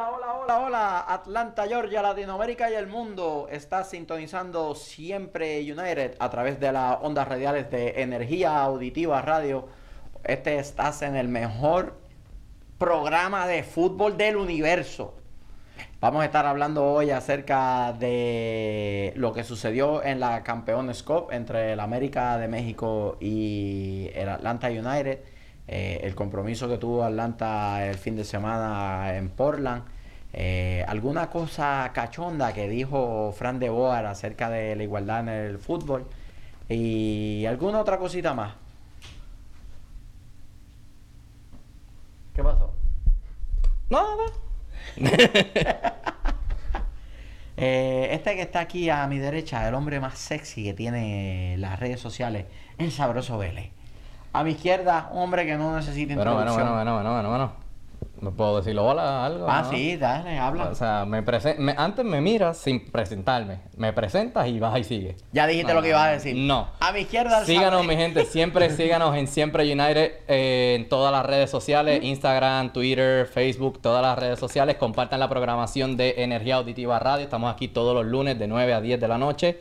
Hola, hola, hola, hola, Atlanta, Georgia, Latinoamérica y el mundo. Está sintonizando siempre United a través de las ondas radiales de Energía Auditiva Radio. Este estás en el mejor programa de fútbol del universo. Vamos a estar hablando hoy acerca de lo que sucedió en la Campeones Cup entre el América de México y el Atlanta United. Eh, el compromiso que tuvo Atlanta el fin de semana en Portland. Eh, alguna cosa cachonda que dijo Fran de Boer acerca de la igualdad en el fútbol. Y alguna otra cosita más. ¿Qué pasó? Nada. Eh, este que está aquí a mi derecha, el hombre más sexy que tiene las redes sociales, el sabroso Vélez. A mi izquierda, un hombre que no necesita Bueno, bueno, introducción. bueno, bueno, bueno, bueno, bueno. ¿Me puedo decir hola algo? Ah, no? sí, dale, habla. O sea, me me- antes me miras sin presentarme. Me presentas y vas y sigues. ya dijiste No, lo que ibas a decir. No. A mi izquierda, Síganos, mi gente. Siempre síganos en Siempre United eh, en todas las redes sociales: Instagram, Twitter, Facebook, todas las redes sociales. Compartan la programación de Energía Auditiva Radio. Estamos aquí todos los lunes de 9 a 10 de la noche.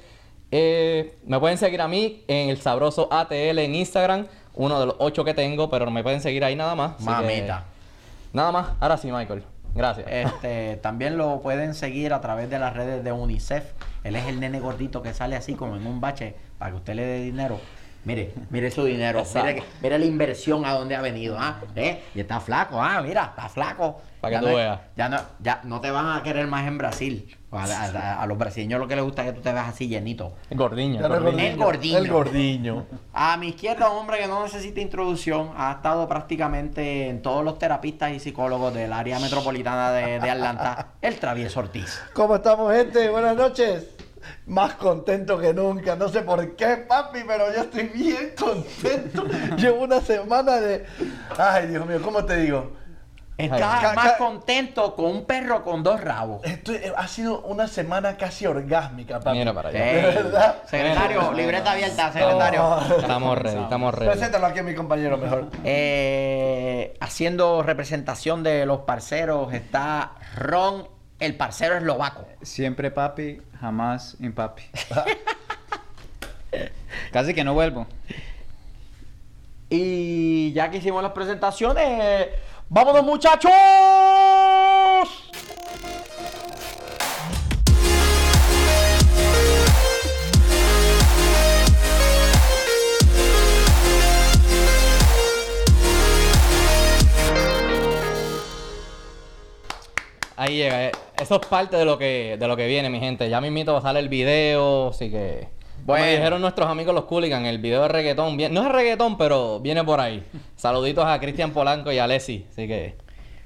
Eh, me pueden seguir a mí en el sabroso ATL en Instagram, uno de los ocho que tengo, pero me pueden seguir ahí nada más. que- Mamita. Nada más. Ahora sí, Michael. Gracias. Este, también lo pueden seguir a través de las redes de UNICEF. Él es el nene gordito que sale así como en un bache para que usted le dé dinero. Mire, mire su dinero. Mire, mire la inversión a donde ha venido. ¿ah? ¿Eh? Y está flaco. Ah, mira, está flaco. Pa' que Ya tú no es- veas. Ya no, ya no te van a querer más en Brasil. A, a- a los brasileños lo que les gusta es que tú te veas así llenito. Gordiño. Es gordiño. El gordiño. El gordiño. A mi izquierda, un hombre que no necesita introducción, ha estado prácticamente en todos los terapistas y psicólogos del área metropolitana de, de Atlanta, el travieso Ortiz. ¿Cómo estamos, gente? Buenas noches. Más contento que nunca. No sé por qué, papi, pero yo estoy bien contento. Llevo una semana de. Ay, Dios mío, ¿cómo te digo? Está Ca- más contento con un perro con dos rabos. Esto ha sido una semana casi orgásmica, papi. Mira para allá. Secretario, libreta abierta, secretario. No. Estamos ready, estamos ready. Preséntalo aquí a mi compañero mejor. Eh, haciendo representación de los parceros está Ron, el parcero eslovaco. Siempre papi, jamás impapi. Casi que no vuelvo. Y ya que hicimos las presentaciones, ¡vámonos muchachos! Ahí llega. eh. Eso es parte de lo que de lo que viene, mi gente. Ya mismito va a salir el video, así que... Bueno. Bueno. dijeron nuestros amigos los Cooligan, el video de reggaetón, bien- no es reggaetón, pero viene por ahí. Saluditos a Cristian Polanco y a Leslie, así que...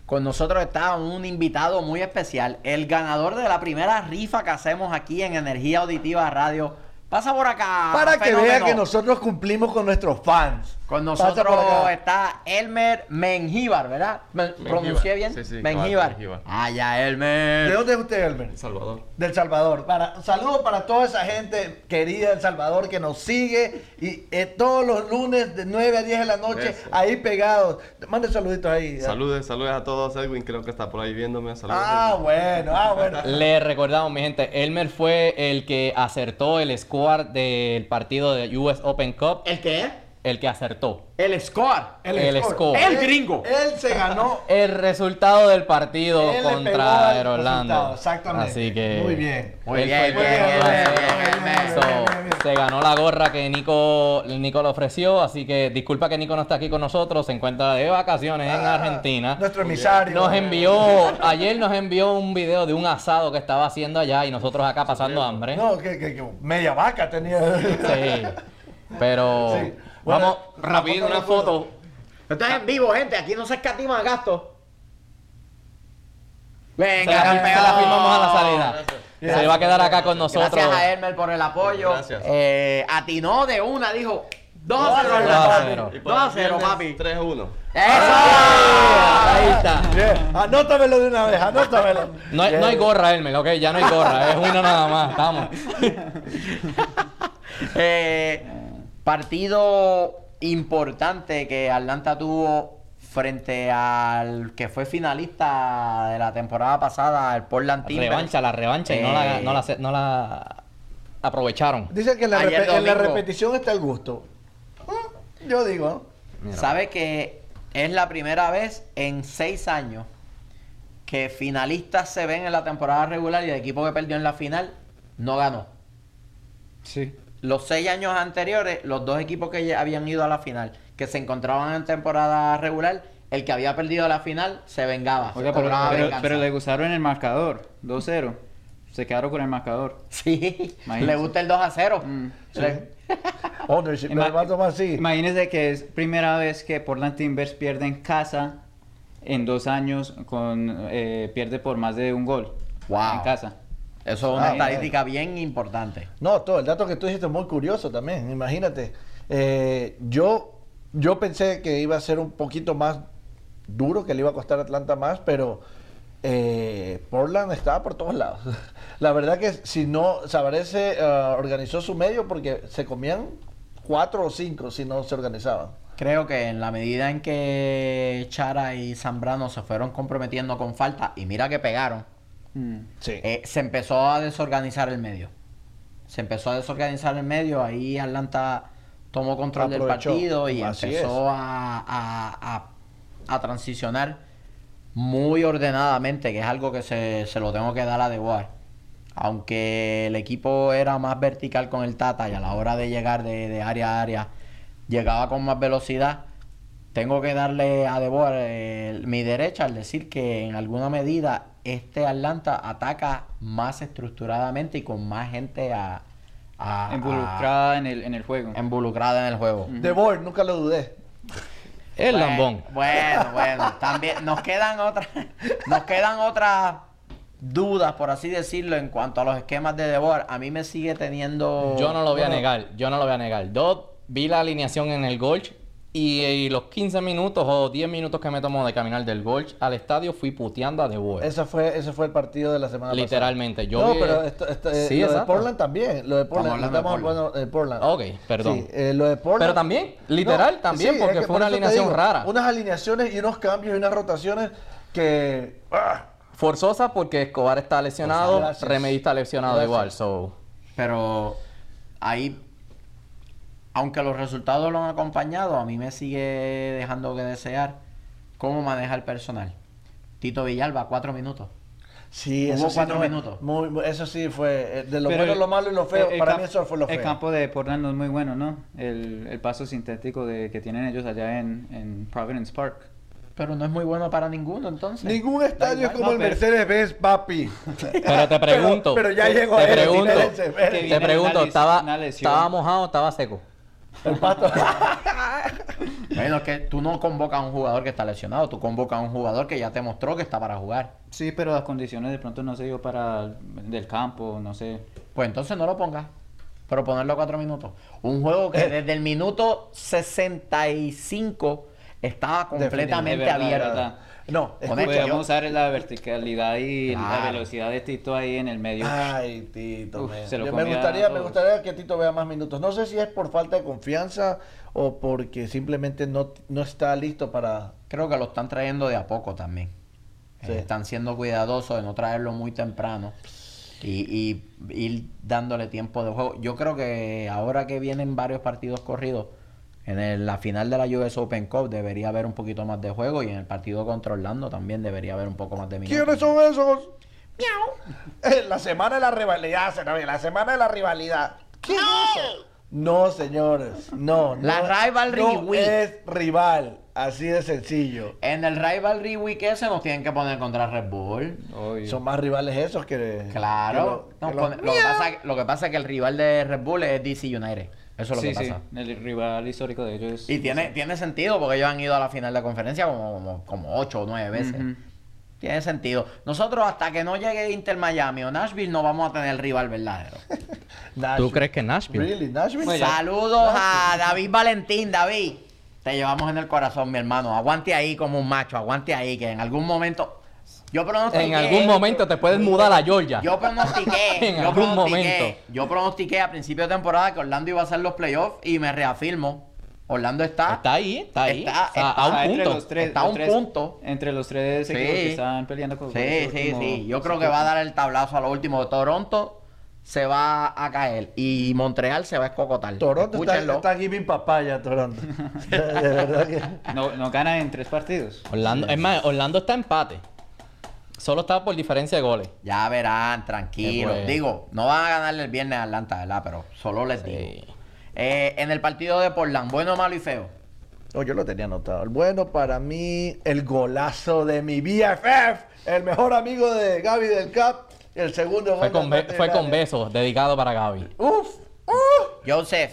Con nosotros está un invitado muy especial, el ganador de la primera rifa que hacemos aquí en Energía Auditiva Radio. Pasa por acá. Para que fenómeno. vea que nosotros cumplimos con nuestros fans. Con nosotros está Elmer Mengíbar, ¿verdad? ¿Me pronuncié bien? Sí, sí, Mengíbar. Ah, ya, Elmer. ¿De dónde es usted, Elmer? Salvador. Del Salvador. Para, saludos para toda esa gente querida del Salvador que nos sigue y eh, todos los lunes de 9 a 10 de la noche Eso. ahí pegados. Mande saluditos ahí. Saludes, saludes a todos. Edwin creo que está por ahí viéndome. Saludos. Ah, bueno, ah, bueno. Le recordamos, mi gente, Elmer fue el que acertó el score del partido de US Open Cup. ¿El qué? El que acertó. El score. El score. El gringo. Él se ganó. El resultado del partido Él contra el resultado, exactamente. Así que. Muy bien. Muy él bien, fue el bien, que bien, ganó. bien, bien, bien, bien, Elmer. So, bien, bien, bien. Se ganó la gorra que Nico, Nico le ofreció, así que disculpa que Nico no está aquí con nosotros, se encuentra de vacaciones en Ah, Argentina. Nuestro emisario. Nos envió, ayer nos envió un video de un asado que estaba haciendo allá y nosotros acá pasando hambre. No, que, que- que media vaca tenía. Sí. Pero Sí. Bueno, vamos rápido una foto. foto. Esto es en vivo, gente. Aquí no se escatima gastos. Se Venga, campeón. se la firmamos a la salida. Se va a quedar acá con nosotros. Gracias a Elmer por el apoyo. Gracias. Eh, atinó de una, dijo 2 a 0 Dos a Orlando. cero. Y 2 a 0, papi. 3 a 1. ¡Eso! Ahí está. Bien, Anótamelo de una vez, anótamelo. No hay, no hay gorra, Elmer, ok, ya no hay gorra, es una nada más, estamos. Eh, partido importante que Atlanta tuvo frente al que fue finalista de la temporada pasada, el Portland Timbers. Revancha, la revancha y no la, Eh, no la, no la aprovecharon. Dicen que en la, en repetición está el gusto. Mm, Yo digo, ¿no? Sabe que es la primera vez en seis años que finalistas se ven en la temporada regular y el equipo que perdió en la final no ganó. Sí. Los seis años anteriores, los dos equipos que habían ido a la final, que se encontraban en temporada regular, el que había perdido la final se vengaba. se Oiga, pero, cobraba pero, le gustaron el marcador. 2-0. Se quedaron con el marcador. Sí, le gusta el 2 a 0. Mm, Le- Ownership, así. Imagínese que es primera vez que Portland Timbers pierde en casa en dos años con eh, pierde por más de un gol Wow. en casa. Eso es una Ah, estadística bien importante. No, todo el dato que tú dijiste es muy curioso también. Imagínate, eh, yo, yo pensé que iba a ser un poquito más duro, que le iba a costar a Atlanta más, pero eh, Portland estaba por todos lados. La verdad que si no, Sabarese eh, organizó su medio porque se comían cuatro o cinco si no se organizaban. Creo que en la medida en que Chara y Zambrano se fueron comprometiendo con falta, y mira que pegaron, Mm. Sí. eh, se empezó a desorganizar el medio. Se empezó a desorganizar el medio, ahí Atlanta tomó control Aprovechó. del partido y Así empezó a, a- a- a transicionar muy ordenadamente, que es algo que se, se lo tengo que dar a DeWar. Aunque el equipo era más vertical con el Tata y a la hora de llegar de, de área a área llegaba con más velocidad, tengo que darle a DeBoer eh, mi derecha al decir que en alguna medida este Atlanta ataca más estructuradamente y con más gente a, a- a- Involucrada en el, en el juego. involucrada en el juego. De Boer, nunca lo dudé. El Bueno, lambón. Bueno, bueno, también nos quedan otras, nos quedan otras dudas, por así decirlo, en cuanto a los esquemas de Debor. A mí me sigue teniendo. Yo no lo voy a negar, yo no lo voy a negar. Yo vi la alineación en el Golch y, y los 15 minutos o 10 minutos que me tomó de caminar del Golch al estadio fui puteando a The Boer. Ese fue, ese fue el partido de la semana Literalmente, pasada. yo no, vi- pero esto, esto, eh, Sí, lo de. Portland también. Lo de Portland. hablando de Estamos Portland. hablando de Portland. Ok, perdón. Sí, eh, lo de Portland. Pero también, literal, también, porque es que fue por una eso alineación rara. Unas alineaciones y unos cambios y unas rotaciones que. ¡ah! Forzosa porque Escobar está lesionado. Remedy está lesionado Gracias. igual, so... Pero ahí, aunque los resultados lo han acompañado, a mí me sigue dejando que desear cómo maneja el personal. Tito Villalba, cuatro minutos. Sí, Hubo eso sí. cuatro no, minutos. muy- eso sí fue. eh, De lo Pero bueno, el- lo malo y lo feo. el- el para mí eso fue lo feo. El campo de Portland no es muy bueno, ¿no? El, el paso sintético de, que tienen ellos allá en, en Providence Park. Pero no es muy bueno para ninguno, entonces. Ningún estadio es como No, el pero- Mercedes-Benz, papi. Pero te pregunto. pero ya te- llegó Te él, pregunto. Te pregunto, ¿estaba. ¿estaba mojado o estaba seco? El pato. Bueno, es que tú no convocas a un jugador que está lesionado, tú convocas a un jugador que ya te mostró que está para jugar. Sí, pero las condiciones de pronto no se dio para el- del campo, no sé. Pues entonces no lo pongas. Pero ponerlo a cuatro minutos. Un juego que Eh. desde el minuto 65 estaba completamente verdad, abierto. No, Podemos usar la verticalidad y la velocidad de Tito ahí en el medio. Ay, Tito. Uf, se lo me gustaría, me gustaría que Tito vea más minutos. No sé si es por falta de confianza o porque simplemente no, no está listo para. Creo que lo están trayendo de a poco también. Sí. Eh, están siendo cuidadosos de no traerlo muy temprano y, y ir dándole tiempo de juego. Yo creo que ahora que vienen varios partidos corridos, en el- la final de la US Open Cup debería haber un poquito más de juego y en el partido contra Orlando también debería haber un poco más de minutos. ¿Quiénes son esos? ¡Miau! La semana de la rivalidad, la semana de la rivalidad. ¿Qué es eso? No, señores, no. La no, rivalry no week. es rival, así de sencillo. En el Rivalry Week ese nos tienen que poner contra Red Bull. Son más rivales esos que. Claro. que No, lo- que pone- lo- lo, que pasa, lo que pasa es que el rival de Red Bull es DC United. Eso es lo sí, que sí, pasa. el rival histórico de ellos. Y tiene, tiene sentido porque ellos han ido a la final de conferencia como, como, como ocho o nueve veces. Tiene sentido. Nosotros hasta que no llegue Inter Miami o Nashville no vamos a tener rival verdadero. ¿Tú crees que Nashville? Really, Nashville. Ya. Saludos a David Valentín, David. Te llevamos en el corazón, mi hermano. Aguante ahí como un macho, aguante ahí, que en algún momento. Yo pronostiqué. En algún momento te puedes mudar a Georgia. Yo pronostiqué. En yo algún pronostiqué- momento. Yo pronostiqué a principio de temporada que Orlando iba a hacer los playoffs y me reafirmo. Orlando está. Está ahí, está ahí. Está- O sea, está a un entre punto. los tres, Está a un tres- punto. Entre los tres Sí. equipos que están peleando con Sí, sí, último- sí. Yo creo que va a dar el tablazo a lo último. Toronto se va a caer y Montreal se va a escocotar. Toronto está, Escúchenlo. está giving papaya, Toronto. de verdad que... No, no gana en tres partidos. Orlando, es más, Orlando está empate. Solo está por diferencia de goles. Ya verán, tranquilo. Digo, no van a ganarle el viernes a Atlanta, ¿verdad? Pero solo les Sí. digo. Eh, en el partido de Portland, bueno, malo y feo. Oh, yo lo tenía anotado. El bueno para mí, el golazo de mi BFF, el mejor amigo de Gaby del Cap. El segundo Fue con, be- fue con besos, dedicado para Gaby. Uf, uf. Joseph,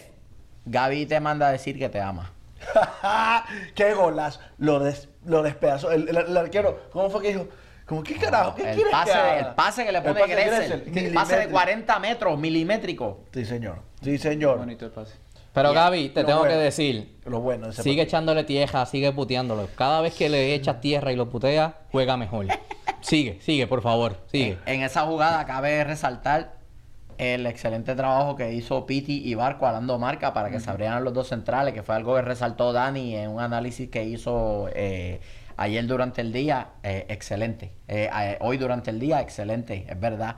Gaby te manda a decir que te ama. ¡Qué golazo! Lo, des- lo despedazó. El, el- el arquero, ¿cómo fue que dijo? Como, ¿qué carajo? ¿Qué el, quieres pase, que el pase que le pone Gressel. Gressel, El pase de milimétrico. 40 metros, milimétrico. Sí, señor. Sí, señor. Bonito el pase. Pero. Gaby, te Lo tengo bueno. que decir, Lo bueno de ese sigue partido. echándole tierra, sigue puteándolo. Cada vez que le echas tierra y lo puteas, juega mejor. Sigue, sigue, por favor, sigue. En esa jugada cabe resaltar el excelente trabajo que hizo Piti y Barco alando marca para que se abrieran los dos centrales, que fue algo que resaltó Dani en un análisis que hizo eh, ayer durante el día. eh, excelente. Eh, eh, hoy durante el día, excelente, es verdad.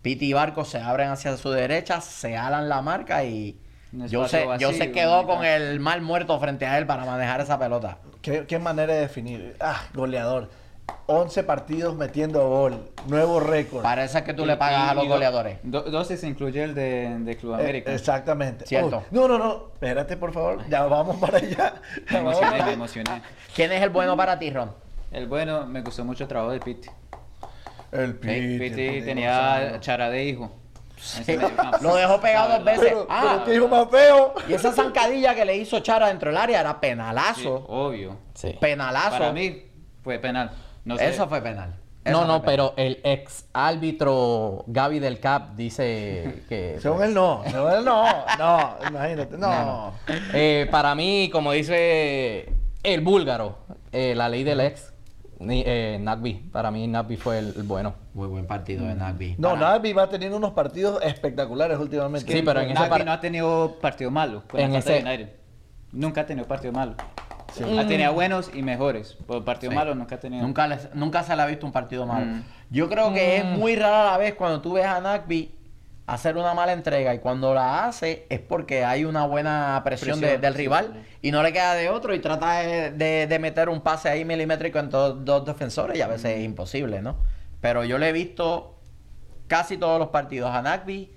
Piti y Barco se abren hacia su derecha, se alan la marca y yo se, yo vacío, se quedó con el mal muerto frente a él para manejar esa pelota. ¿Qué, qué manera de definir. Ah, goleador. 11 partidos metiendo gol. Nuevo récord. Parece que tú Y- le pagas y- a los y do- goleadores. do- dos se incluye el de, de Club Eh, América. exactamente. Cierto. No, no, no. Espérate, por favor. Ya vamos para allá. Me emocioné, para me emocioné. ¿Quién es el bueno para ti, Ron? El bueno, me gustó mucho el trabajo de Piti. El Piti, Piti. Tenía chara de hijo. Lo dejó pegado dos veces. Pero, Ah. pero qué hijo más feo. Y esa zancadilla que le hizo Chara dentro del área era Sí, penalazo. obvio. Sí. Penalazo. Para mí fue penal. No sé. Eso fue penal. Eso No, no, penal. pero el ex árbitro Gaby del Cap dice que... Según él no. Según él no. No, imagínate. No. Eh, para mí, como dice el búlgaro, eh, la ley del ex, ni- eh, Nagby, para mí Nagby fue el, el bueno. Muy buen partido de Nagby. No, Para- Nagby va teniendo unos partidos espectaculares últimamente. Sí, pero en ese Nagby par- no ha tenido partido malo con En ese-. Nunca ha tenido partido malo. Sí. Ha tenido buenos y mejores. Pero partido Sí. malo nunca ha tenido. Nunca, les- nunca se le ha visto un partido malo. Mm. Yo creo que es muy rara la vez cuando tú ves a Nagby hacer una mala entrega y cuando la hace es porque hay una buena presión, de- Presión, del sí, rival sí. y no le queda de otro y trata de, de- de meter un pase ahí milimétrico en todos dos defensores y a veces es imposible, ¿no? Pero yo le he visto casi todos los partidos a Nagby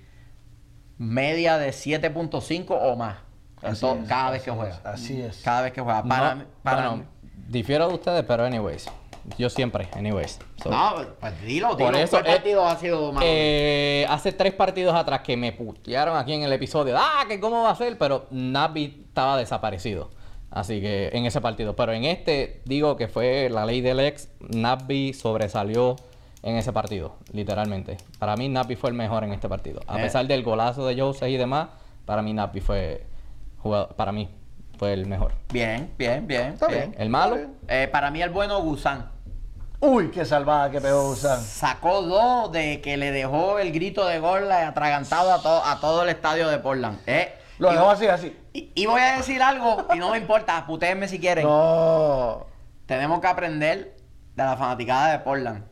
media de 7.5 o más en Así to- es, cada vez que juega. Así es. Cada vez que juega. Para, No, para bueno, difiero de ustedes, pero anyways. Yo siempre, anyways. So, No, pues dilo, dilo. Por eso, ¿Cuál eh, partido ha sido malo? eh, hace tres partidos atrás que me putearon aquí en el episodio. Ah, que cómo va a ser, pero Nabi estaba desaparecido. Así que en ese partido. Pero en este, digo que fue la ley del ex. Nabi sobresalió en ese partido, literalmente. Para mí, Nabi fue el mejor en este partido. A Eh. pesar del golazo de Jose y demás, para mí, Nabi fue. Jugador- para mí, fue el mejor. Bien, bien, bien. Está bien. bien. El malo, Eh, para mí el bueno Gusán. Uy, qué salvada que pegó Gusán. Sacó dos de que le dejó el grito de gol atragantado a, to- a todo el estadio de Portland. Eh, Lo dejó así, así. Y, y voy a decir algo, y no me importa, putéenme si quieren. No. Tenemos que aprender de la fanaticada de Portland.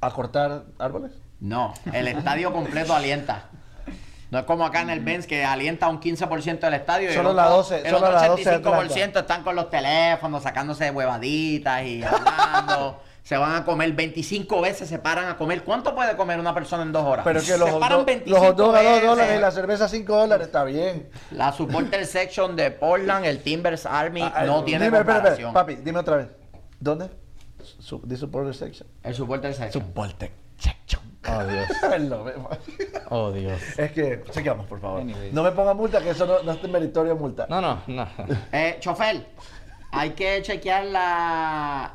¿A cortar árboles? No, el estadio completo alienta. No es como acá en el Benz que alienta un 15% del estadio. Solo el la otro- 12, el solo la 12 de 85% están con los teléfonos, sacándose huevaditas y hablando. se van a comer 25 veces, se paran a comer. ¿Cuánto puede comer una persona en dos horas? Pero que los se paran dog- 25 los dogs a 2 veces. dólares y la cerveza a 5 dólares, está bien. La supporter section de Portland, el Timbers Army, Ah, no ah, tiene dime, espera, comparación. espera, papi, dime otra vez. ¿Dónde? Su, de supporter section. El supporter section. Supporter section. Oh, Dios. Oh Dios. es que, chequeamos, por favor. No me ponga multa, que eso no, no es meritorio multa. No, no, no. Eh, chofer, hay que chequear la,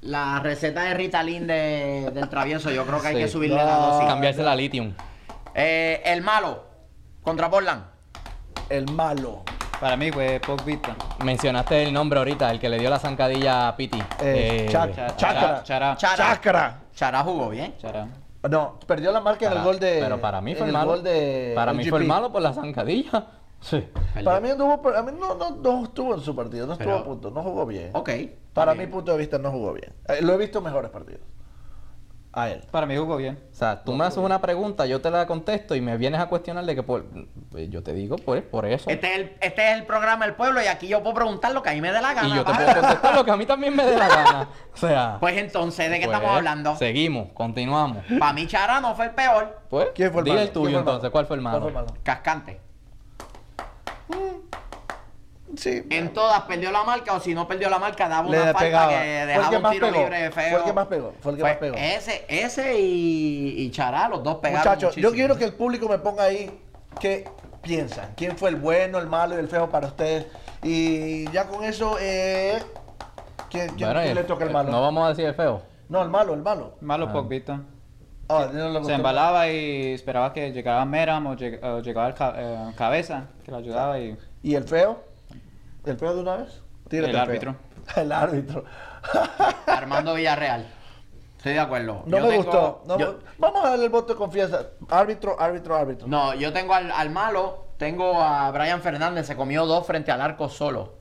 la receta de Ritalin de- del travieso. Yo creo que hay Sí. que subirle No. la dosis. Cambiarse la lithium. Eh, el malo contra Portland. El malo. Para mí fue Pogvita. Mencionaste el nombre ahorita, el que le dio la zancadilla a Piti. Eh, Eh, Chac- Cha- Chácara. Chara. Chara. Chácara. Chara jugó bien. Chara. No, perdió la marca en el gol de. Pero para mí fue el malo. gol de para mí fue el malo por la zancadilla. Sí. Para mí, no, hubo- a mí no, no, no estuvo en su partido, no estuvo Pero- a punto, no jugó bien. Ok. Para mi punto de vista, no jugó bien. Eh, lo he visto mejores partidos. A él. Para mí jugó bien. O sea, tú me haces una pregunta, yo te la contesto y me vienes a cuestionar de que por... pues, Yo te digo, pues, por eso. Este es, el, este es el programa del pueblo y aquí yo puedo preguntar lo que a mí me dé la gana. Y yo te puedo contestar lo que a mí también me dé la gana. O sea... Pues entonces, ¿de qué pues, estamos hablando? Seguimos, continuamos. Para mí Chara no fue el peor. Pues, ¿Quién fue el dile el ¿Quién tuyo entonces, ¿cuál fue el malo? ¿Cuál fue el malo? Cascante. Sí. En todas perdió la marca o si no perdió la marca daba Le una falta pegaba. que dejaba que un tiro pegó. libre feo. Fue el que más pegó. Fue el que Fue más pegó. Ese, ese y, y Chará, los dos pegaron Muchachos, yo quiero que el público me ponga ahí qué piensan. ¿Quién fue el bueno, el malo y el feo para ustedes? Y ya con eso, eh, ¿quién, quién- Bueno, quién y le toca el malo? No vamos a decir el feo. No, el malo, el malo. Malo Ah. Pogbito. Ah, no Se embalaba y esperaba que llegara Meram o, lleg- o llegaba el ca- eh, cabeza, que lo ayudaba y... ¿Y el feo? ¿El feo de una vez? Tírate El árbitro. El árbitro. Armando Villarreal. Estoy de acuerdo. No Yo me tengo- gustó. No, yo- Vamos a darle el voto de confianza. Árbitro, árbitro, árbitro. no, yo tengo al, al malo, tengo a Brian Fernández, se comió dos frente al arco solo.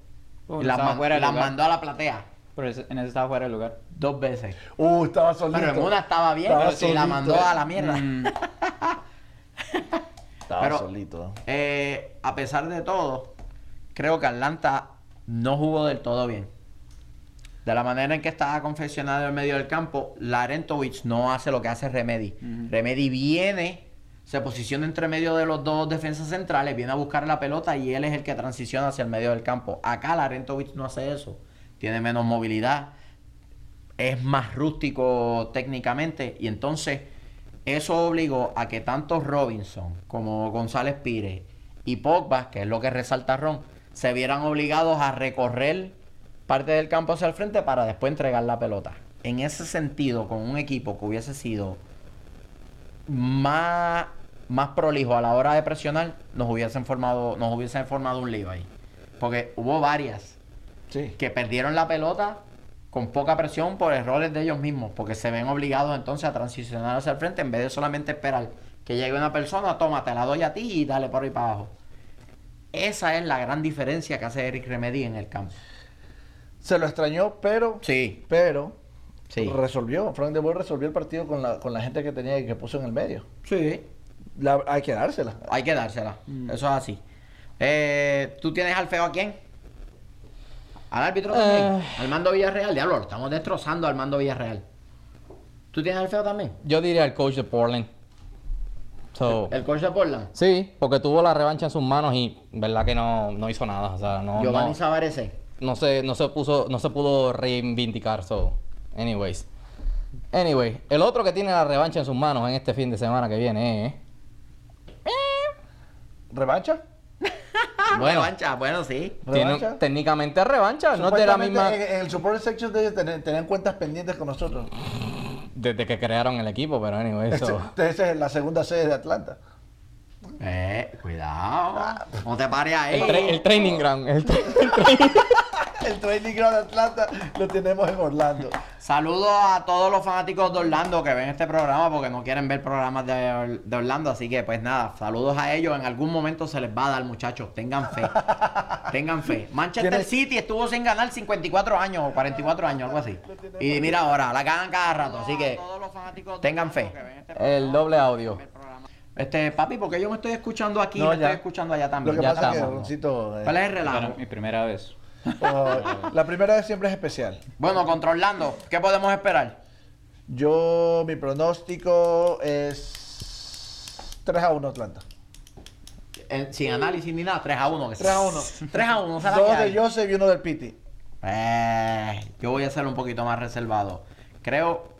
Uh, y las, estaba man- fuera de las mandó a la platea Pero en ese estaba fuera de lugar. dos veces. Uh, estaba solito. Pero en una estaba bien, Estaba pero sí, la mandó a la mierda. Mm, Estaba pero- solito. Eh, a pesar de todo, creo que Atlanta no jugó del todo bien. De la manera en que estaba confeccionado en medio del campo, Larentovich no hace lo que hace Remedy. Ujú. Remedy viene, se posiciona entre medio de los dos defensas centrales, viene a buscar la pelota y él es el que transiciona hacia el medio del campo. Acá Larentovich no hace eso. Tiene menos movilidad, es más rústico técnicamente y entonces eso obligó a que tanto Robinson como González Pires y Pogba, que es lo que resalta Ron, se vieran obligados a recorrer parte del campo hacia el frente para después entregar la pelota. En ese sentido, con un equipo que hubiese sido más, más prolijo a la hora de presionar, nos hubiesen formado, nos hubiesen formado un lío ahí. Porque hubo varias Sí. que perdieron la pelota con poca presión por errores de ellos mismos, porque se ven obligados entonces a transicionar hacia el frente en vez de solamente esperar que llegue una persona, toma, te la doy a ti y dale por ahí para abajo. Esa es la gran diferencia que hace Eric Remedy en el campo. Se lo extrañó, pero. Sí, Pero. sí. Resolvió. Frank de Boer resolvió el partido con la, con la gente que tenía y que puso en el medio. Sí, La- hay que dársela. hay que dársela. Eso es así. Eh, ¿Tú tienes al feo a quién? Al árbitro también. Eh. Al mando Villarreal. Diablo, lo estamos destrozando al mando Villarreal. ¿Tú tienes al feo también? Yo diría el coach de Portland. So, El coach de Portland. sí, porque tuvo la revancha en sus manos y verdad que no, no hizo nada. O sea, no, Giovanni no, Savarese. no se, no se puso, no se pudo reivindicar. So, anyways. Anyway, el otro que tiene la revancha en sus manos en este fin de semana que viene es. ¿Revancha? Bueno. Revancha, bueno, sí. Tiene, ¿Revancha? técnicamente revancha, no de la misma. En, en el support section de ellos tenían cuentas pendientes con nosotros. Desde que crearon el equipo, pero anyway, eso. Esa es la segunda sede de Atlanta. Eh, cuidado. No te pares ahí. El, tra- el training ground. El, tra- El training ground de Atlanta lo tenemos en Orlando. Saludos a todos los fanáticos de Orlando que ven este programa porque no quieren ver programas de, Or- de Orlando. Así que, pues nada, saludos a ellos. En algún momento se les va a dar, muchachos. Tengan fe. Tengan fe. Manchester Tienes- City estuvo sin ganar 54 años o 44 años, algo así. Y mira ahora, la ganan cada rato. Así que tengan fe. el doble audio. Este, papi, porque yo me estoy escuchando aquí y me ya. estoy escuchando allá Lo también. que Ya pasa que estamos. Roncito, eh, ¿Cuál es el Era relajo? mi primera vez. la primera vez siempre es especial. Bueno, contra Orlando, ¿qué podemos esperar? Yo, mi pronóstico es 3 a 1 Atlanta. Eh, sin análisis ni nada, 3 a 1. 3 a 1. 3 a 1, ¿sabes? Dos de Joseph y uno del Piti. Eh, yo voy a ser un poquito más reservado. Creo,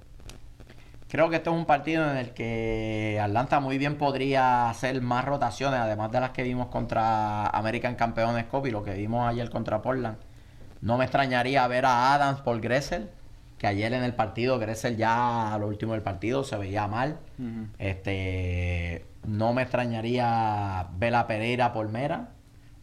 creo que esto es un partido en el que Atlanta muy bien podría hacer más rotaciones, además de las que vimos contra American Campeones Cup y lo que vimos ayer contra Portland. No me extrañaría ver a Adams por Gressel, que ayer en el partido, Gressel ya a lo último del partido se veía mal. Este, no me extrañaría ver a Pereira por Mera,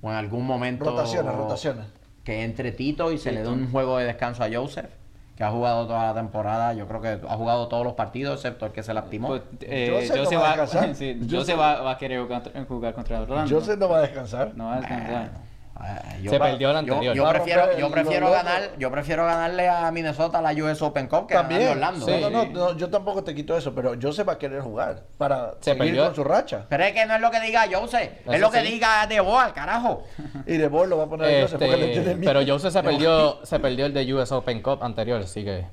o en algún momento Rotaciones, rotaciones. que entre Tito y se le dé un juego de descanso a Joseph que ha jugado toda la temporada. Yo creo que ha jugado todos los partidos, excepto el que se lastimó. Pues, eh, Joseph no Jose va a descansar. sí, Joseph- va, va a querer jugar contra, jugar contra Orlando. Joseph no va a descansar. No va a descansar. Eh, Se pa- perdió el yo- anterior. Yo, prefiero, yo ganar, yo prefiero ganarle a Minnesota la US Open Cup que También. a Orlando. Sí. No, no, no, no, yo tampoco te quito eso, pero Joseph va a querer jugar para Se seguir perdió. con su racha. Pero es que no es lo que diga Jose, es lo que sí. diga De Boa, carajo. Y de Ball lo va a poner a Joseph porque le Este, tiene miedo. pero Jose se perdió, se perdió el de US Open Cup anterior, así que.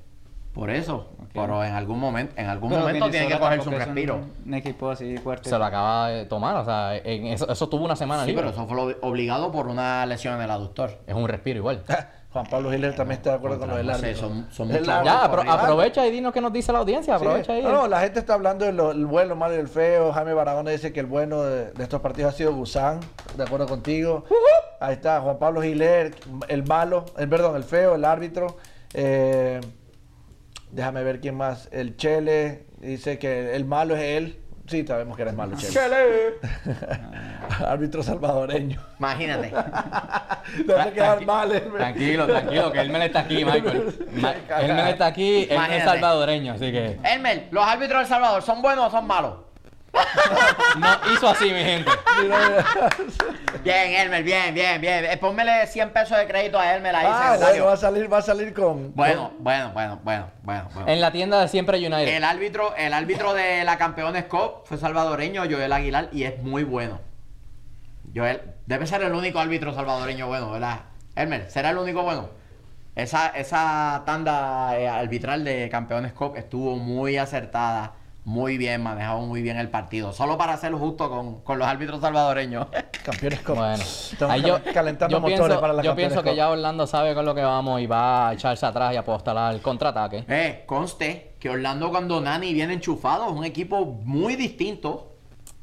Por eso, pero en algún momento, en algún Pero momento tiene que cogerse un respiro. Un, equipo así fuerte. Se lo acaba de tomar, o sea, en eso, eso tuvo una semana Sí, libre. pero eso fue lo- obligado por una lesión en el aductor. Es un respiro igual. Juan Pablo Giler también está de acuerdo con lo del No sé, árbitro. son- son árbitro, ya, apro- aprovecha y dinos qué nos dice la audiencia, Sí. aprovecha ahí. No, no, la gente está hablando del el bueno, el malo y el feo. Jaime Barahona dice que el bueno de, de estos partidos ha sido Gusán, de acuerdo contigo. Ahí está Juan Pablo Giler, el malo, el perdón, el feo, el árbitro. Eh, déjame ver quién más. El Chele dice que el malo es él. Sí, sabemos que eres malo, Chele. árbitro salvadoreño. Imagínate. No quedar mal, eh. Tranquilo, tranquilo, que Elmer está aquí, Michael. Ma- Elmer está aquí, él es salvadoreño, así que. Elmer, ¿los árbitros de El Salvador son buenos o son malos? No hizo así, mi gente. Bien, Elmer, bien, bien, bien. Eh, Pónmele 100 pesos de crédito a Elmer ahí, Ah, secretario. bueno, va a salir, va a salir con. Bueno, bueno, bueno, bueno, bueno, bueno. En la tienda de Siempre United. El árbitro, el árbitro de la Campeones Cup fue salvadoreño, Joel Aguilar, y es muy bueno. Joel, debe ser el único árbitro salvadoreño bueno, ¿verdad? Elmer, ¿será el único bueno? Esa, esa tanda eh, arbitral de Campeones Cup estuvo muy acertada, muy bien, manejado muy bien el partido. Solo para hacerlo justo con, con los árbitros salvadoreños. Campeones con. Bueno, ahí yo, calentando yo motores pienso, para la yo Campeones pienso que ya Orlando sabe con lo que vamos y va a echarse atrás y apostar al contraataque. Eh, conste que Orlando cuando Nani viene enchufado es un equipo muy distinto.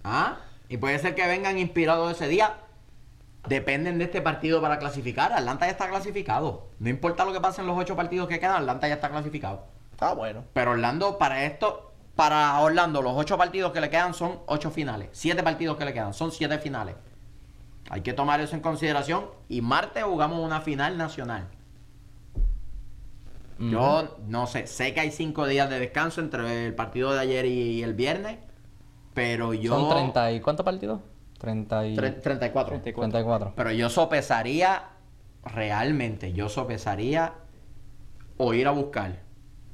¿Ah? Y puede ser que vengan inspirados ese día. Dependen de este partido para clasificar. Atlanta ya está clasificado. No importa lo que pase en los ocho partidos que quedan, Atlanta ya está clasificado. Ah, bueno. Pero Orlando, para esto, para Orlando, los ocho partidos que le quedan son ocho finales. Siete partidos que le quedan son siete finales. Hay que tomar eso en consideración. Y martes jugamos una final nacional. Yo no sé, sé que hay cinco días de descanso entre el partido de ayer y el viernes, pero yo... Son 30 y... ¿Cuántos partidos? 30 y... Tre- 34. 34. Pero yo sopesaría, realmente, yo sopesaría o ir a buscar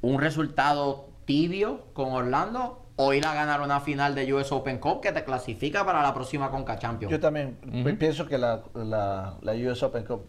un resultado tibio con Orlando o ir a ganar una final de US Open Cup que te clasifica para la próxima Conca Champions. Yo también pi- pienso que la, la, la US Open Cup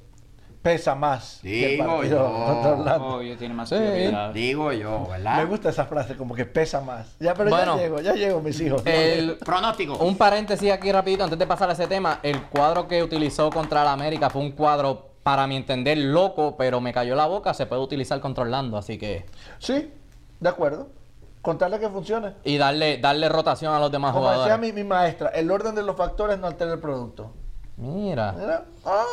pesa más que el Digo yo. contra Orlando. Obvio, tiene más Sí. prioridad. Digo yo, ¿verdad? Me gusta esa frase, como que pesa más. Ya, pero Bueno. ya llego, ya llego, mis hijos. El, Pronóstico. un paréntesis aquí rapidito antes de pasar a ese tema. El cuadro que utilizó contra la América fue un cuadro, para mi entender, loco, pero me cayó la boca. Se puede utilizar contra Orlando, así que... Sí, de acuerdo. Contarle que funcione. Y darle, darle rotación a los demás Como decía jugadores. mi, mi maestra, el orden de los factores no altera el producto. Mira. Mira. Ah.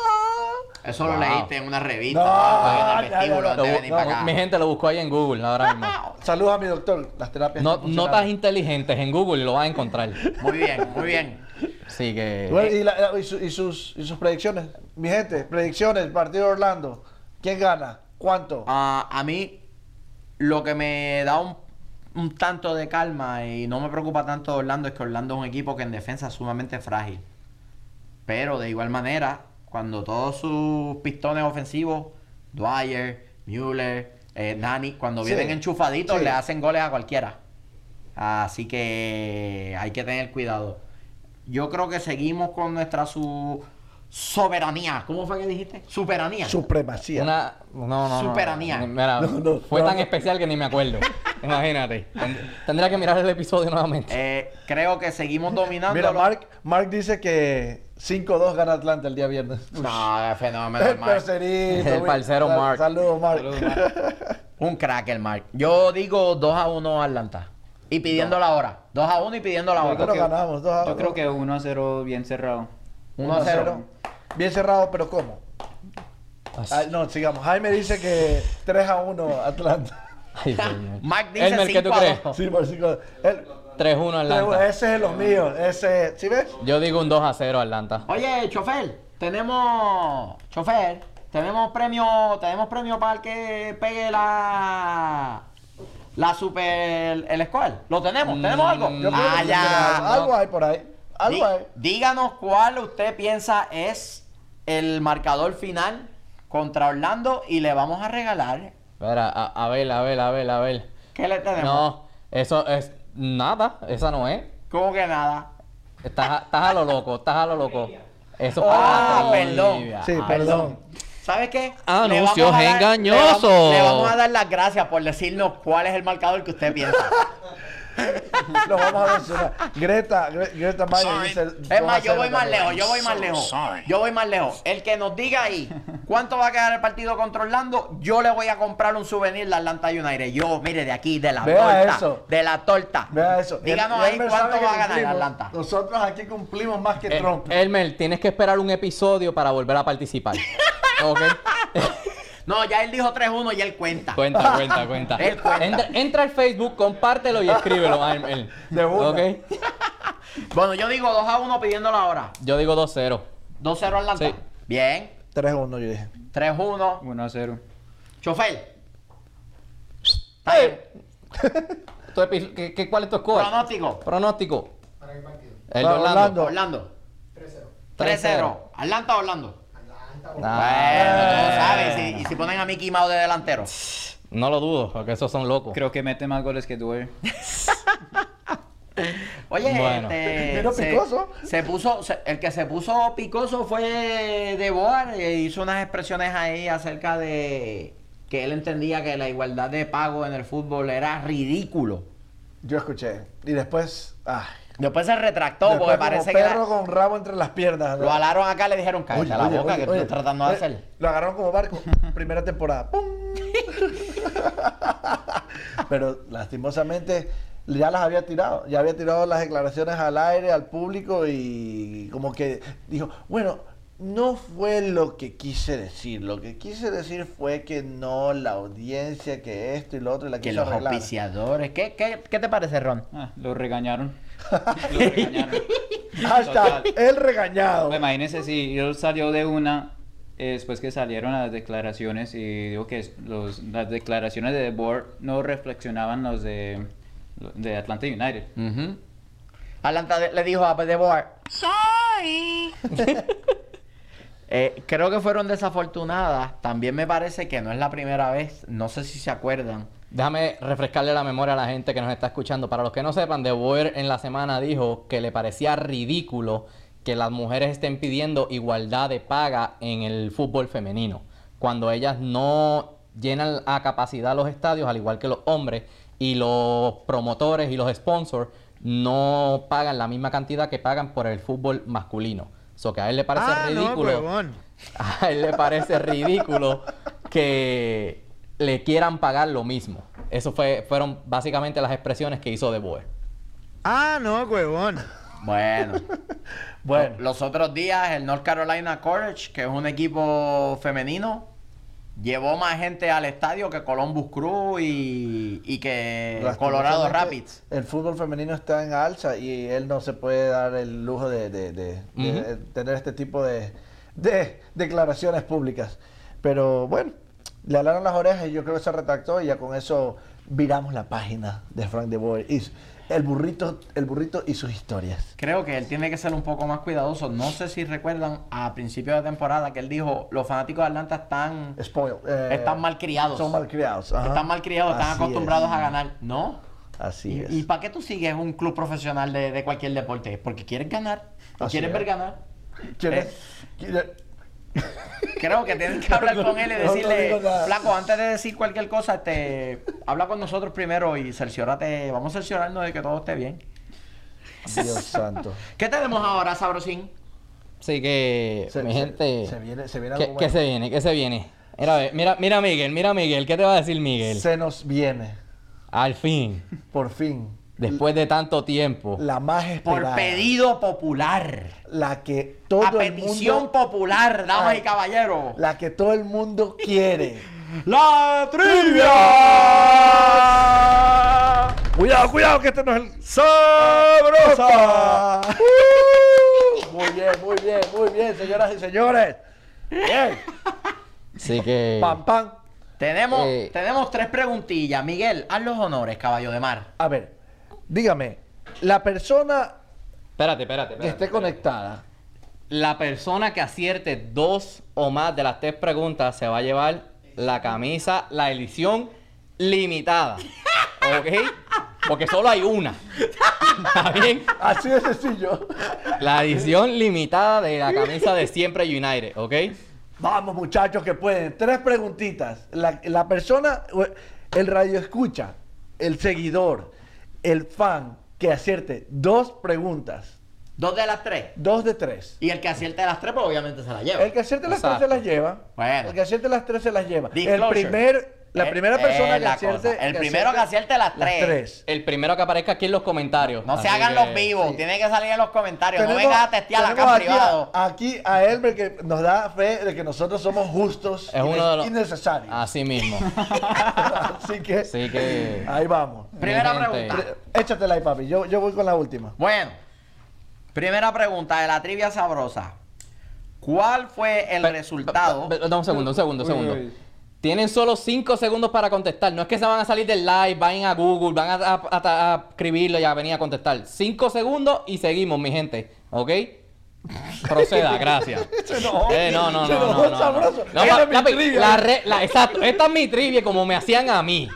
Eso lo leíste en una revista. No, para en el ya, ya, vestíbulo, ya. antes de Lo- venir para acá. mi gente lo buscó ahí en Google ahora mismo. Saludos a mi doctor. Las terapias No, notas inteligentes en Google lo vas a encontrar. Muy bien, muy bien. Así que. Bueno, y, la- y su- y sus, y sus predicciones. Mi gente, predicciones, partido de Orlando. ¿Quién gana? ¿Cuánto? Ah, a mí lo que me da un, un tanto de calma y no me preocupa tanto de Orlando es que Orlando es un equipo que en defensa es sumamente frágil. Pero de igual manera, cuando todos sus pistones ofensivos, Dwyer, Mueller, eh, Nani, cuando Sí, vienen enchufaditos sí. le hacen goles a cualquiera. Así que hay que tener cuidado. Yo creo que seguimos con nuestra su soberanía. ¿Cómo fue que dijiste? Superanía. Supremacía. Una. No, no, no. Superanía. Ni- Mira, No, no, fue no, tan no. especial que ni me acuerdo. Imagínate. Tend- Tendría que mirar el episodio nuevamente. Eh, creo que seguimos dominando. Mira, Mark, Mark dice que 5-2 gana Atlanta el día viernes. No, es fenómeno. El Mark. parcerito. El parcero Sal- Mark. Saludos, Mark. Un crack el Mark. Yo digo 2 a 1 Atlanta. Y pidiendo la hora. 2 a 1 y pidiendo la Yo hora. Pero creo que- ganamos. dos a- Yo creo que 1 a 0 bien cerrado. 1 a 0. Bien cerrado, pero ¿cómo? Ah, no, sigamos. Jaime dice que 3 a 1 Atlanta. Ay. Mark dice Elmer, ¿qué tú 5 a crees? 2. Sí, por cinco. El- 3-1 Atlanta. ese es de los míos. Ese, ¿sí ves? Yo digo un 2 0 Atlanta. Oye, chofer. Tenemos. Chofer. Tenemos premio, tenemos premio para el que pegue la la super el squad. ¿Lo tenemos? ¿Tenemos algo? Yo creo ah, que ya. Algo hay por ahí. Algo Dí- hay. díganos cuál usted piensa es el marcador final contra Orlando y le vamos a regalar. Espera, a, a ver, a ver, a ver, a ver. ¿Qué le tenemos? No, eso es nada, esa no es. ¿Cómo que nada? Estás, a- estás a lo loco, estás a lo loco. Eso es Ah, para perdón. Sí, perdón. ¿Sabes qué? Anuncios engañosos. Le vamos, le vamos a dar las gracias por decirnos cuál es el marcador que usted piensa. Lo vamos a mencionar. Greta, Gre- Greta Mayer dice. Es más, yo voy más lejos, yo voy más lejos. Yo voy más lejos. El que nos diga ahí cuánto va a quedar el partido contra Orlando, yo le voy a comprar un souvenir de Atlanta United. Yo, mire, de aquí, de la Vea torta. eso. De la torta. Vea eso. Díganos El- ahí Elmer cuánto va a ganar cumplimos. Atlanta. Nosotros aquí cumplimos más que Eh, Trump. Elmer, tienes que esperar un episodio para volver a participar. ¿Ok? No, ya él dijo 3-1 y él cuenta. cuenta, cuenta, cuenta. Él cuenta. Entra, entra al Facebook, compártelo y escríbelo. a Elmer. De una. ¿Ok? Bueno, yo digo 2 a 1 pidiéndolo ahora. Yo digo 2-0. 2-0 Atlanta. Sí. Bien. 3-1, yo dije. 3-1. 1 a 0. Chofer. Está bien. Tu epi- ¿Qué, qué- cuál es tu score? Pronóstico. Pronóstico. El de Para Orlando. Orlando. Orlando. 3-0. 3-0. Atlanta o Orlando. Bueno, tú sabes. Y, y si ponen a Mickey Mouse de delantero. No lo dudo, porque esos son locos. Creo que mete más goles que Dwyer. Oye, Bueno. este, se, picoso. se puso, se- el que se puso picoso fue De Boer, e hizo unas expresiones ahí acerca de que él entendía que la igualdad de pago en el fútbol era ridículo. Yo escuché. Y después. Ay. Después se retractó Después porque como parece que perro con rabo entre las piernas. lo alaron acá le dijeron, cállate Oye, la oye, boca oye, que tú oye. estás tratando de hacer. Lo agarraron como barco. Primera temporada. ¡Pum! Pero lastimosamente ya las había tirado. Ya había tirado las declaraciones al aire, al público y como que dijo, bueno, no fue lo que quise decir. Lo que quise decir fue que no, la audiencia, que esto y lo otro, y la Que quiso los arreglar. auspiciadores. ¿Qué, qué, qué te parece, Ron? Ah, lo regañaron. Lo regañaron. Hashtag el regañado. Pues imagínense si él salió de una eh, después que salieron las declaraciones y digo que los, las declaraciones de The Board no reflexionaban los de, de Atlanta United. Ujú. Atlanta le dijo a De Boer. Eh, creo que fueron desafortunadas. También me parece que no es la primera vez. No sé si se acuerdan. Déjame refrescarle la memoria a la gente que nos está escuchando. Para los que no sepan, De Boer en la semana dijo que le parecía ridículo que las mujeres estén pidiendo igualdad de paga en el fútbol femenino, cuando ellas no llenan a capacidad los estadios, al igual que los hombres, y los promotores y los sponsors no pagan la misma cantidad que pagan por el fútbol masculino. So que a él le parece Ah, ridículo. A él le parece ridículo que le quieran pagar lo mismo. Eso fue, fueron básicamente las expresiones que hizo De Boer. Ah, no, huevón. Bueno. Bueno. Los otros días, el North Carolina Courage, que es un equipo femenino, llevó más gente al estadio que Columbus Crew y, y que Colorado Rapids. El fútbol femenino está en alza y él no se puede dar el lujo de, de- de- de Ujú. tener este tipo de, de declaraciones públicas. Pero bueno, le alaron las orejas y yo creo que se retractó y ya con eso viramos la página de Frank de Boer. Y el burrito, el burrito y sus historias. Creo que él tiene que ser un poco más cuidadoso. No sé si recuerdan a principios de temporada que él dijo, los fanáticos de Atlanta están, Spoil. eh, están mal criados. Son mal criados. ajá. Están mal criados, están Así acostumbrados es. a ganar. ¿No? Así ¿Y, es. y para qué tú sigues un club profesional de, de cualquier deporte? Porque quieres ganar. Así quieres es. ver ganar. ¿Quieres- Eh. quieres- Creo que tienen que hablar con él y decirle, flaco, antes de decir cualquier cosa, este, habla con nosotros primero y cerciórate, vamos a cerciorarnos de que todo esté bien. Dios santo. ¿Qué tenemos ahora, Sabrosín? Así que, Se- mi se- gente, se viene- se viene ¿qué, algo qué bueno. se viene? ¿Qué se viene? Mira, a ver, mira, mira Miguel, mira Miguel, ¿qué te va a decir Miguel? Se nos viene, Al fin, por fin, después de tanto tiempo. la más Por esperada. pedido popular. La que todo a el petición mundo, popular, damas y caballeros. la que todo el mundo quiere. ¡La trivia! cuidado, cuidado, que este no es el ¡Sabrosa! muy bien, muy bien, muy bien, señoras y señores. Bien. Así que. Pam, pam. Tenemos, Eh. tenemos tres preguntillas. Miguel, haz los honores, caballo de mar. A ver, dígame, la persona Espérate, espérate, que espérate. esté conectada, La persona que acierte dos o más de las tres preguntas se va a llevar la camisa, la edición limitada. ¿Ok? Porque solo hay una. ¿Está bien? así de sencillo. La edición limitada de la camisa de Siempre United. ¿Ok? Vamos, muchachos, que pueden. Tres preguntitas. La, la persona, el radio escucha, el seguidor, el fan que acierte dos preguntas, Dos de las tres. dos de tres. Y el que acierte las tres, pues obviamente se la lleva. El que acierte las Exacto. tres se las lleva. Bueno. El que acierte las tres se las lleva. El Disclosure. primer, la Eh, primera eh, persona que la acierte. El primero que acierte las tres. El primero que aparezca aquí en los comentarios. No se hagan que- los vivos, sí. tiene que salir en los comentarios. no Tenemos- vengas a testear acá aquí privado. A, aquí a Elmer que nos da fe de que nosotros somos justos Es uno de los. y necesarios. Así mismo. Así que, Así que. ahí vamos. Primera pregunta. Échatela ahí, papi. Yo, yo voy con la última. Bueno, primera pregunta de la trivia sabrosa. ¿Cuál fue el Pe- resultado? pe- pe- dame un segundo, un segundo, un Uy, segundo. uy. Tienen solo 5 segundos para contestar. No es que se van a salir del live, vayan a Google, van a, a- a- a escribirlo y a venir a contestar. 5 segundos y seguimos, mi gente. ¿Ok? Proceda, gracias. Eh, no, no, Se no, no, no, no. La re- exacto, esta es mi trivia como me hacían a mí.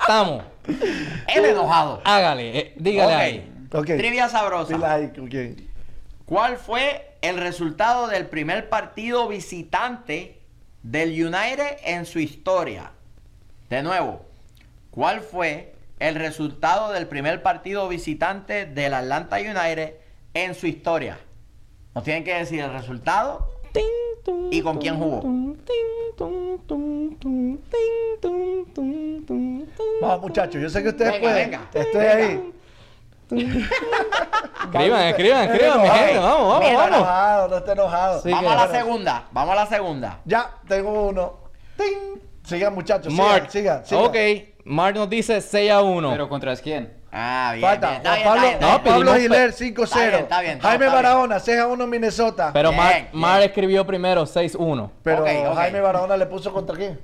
Estamos. El enojado. Hágale, eh, dígale Ok. ahí. Trivia sabrosa. ¿Cuál fue el resultado del primer partido visitante del United en su historia? De nuevo, ¿cuál fue el resultado del primer partido visitante del Atlanta United en su historia? Nos tienen que decir el resultado y con quién jugó. Vamos, muchachos. Yo sé que ustedes Venga, pueden. venga, Estoy venga. ahí. Escriban, escriban, escriban, mi gente. Vamos, No vamos, está vamos. enojado, no está enojado. Sí, vamos que- a la segunda, vamos a la segunda. Ya, tengo uno. ¡Ting! Sigan, muchachos. Mark. Sigan, sigan. Ok, Mark nos dice 6 a 1. ¿Pero contra quién? Ah, bien, Falta. bien, Juan Pablo, bien, está no, bien. Pablo Giler, Está 5-0. bien, está bien, Jaime está bien. Barahona, 6-1 Minnesota. Pero Bien, Mar, bien. Mar escribió primero 6-1. Pero Ok, ok. Jaime Barahona le puso contra quién.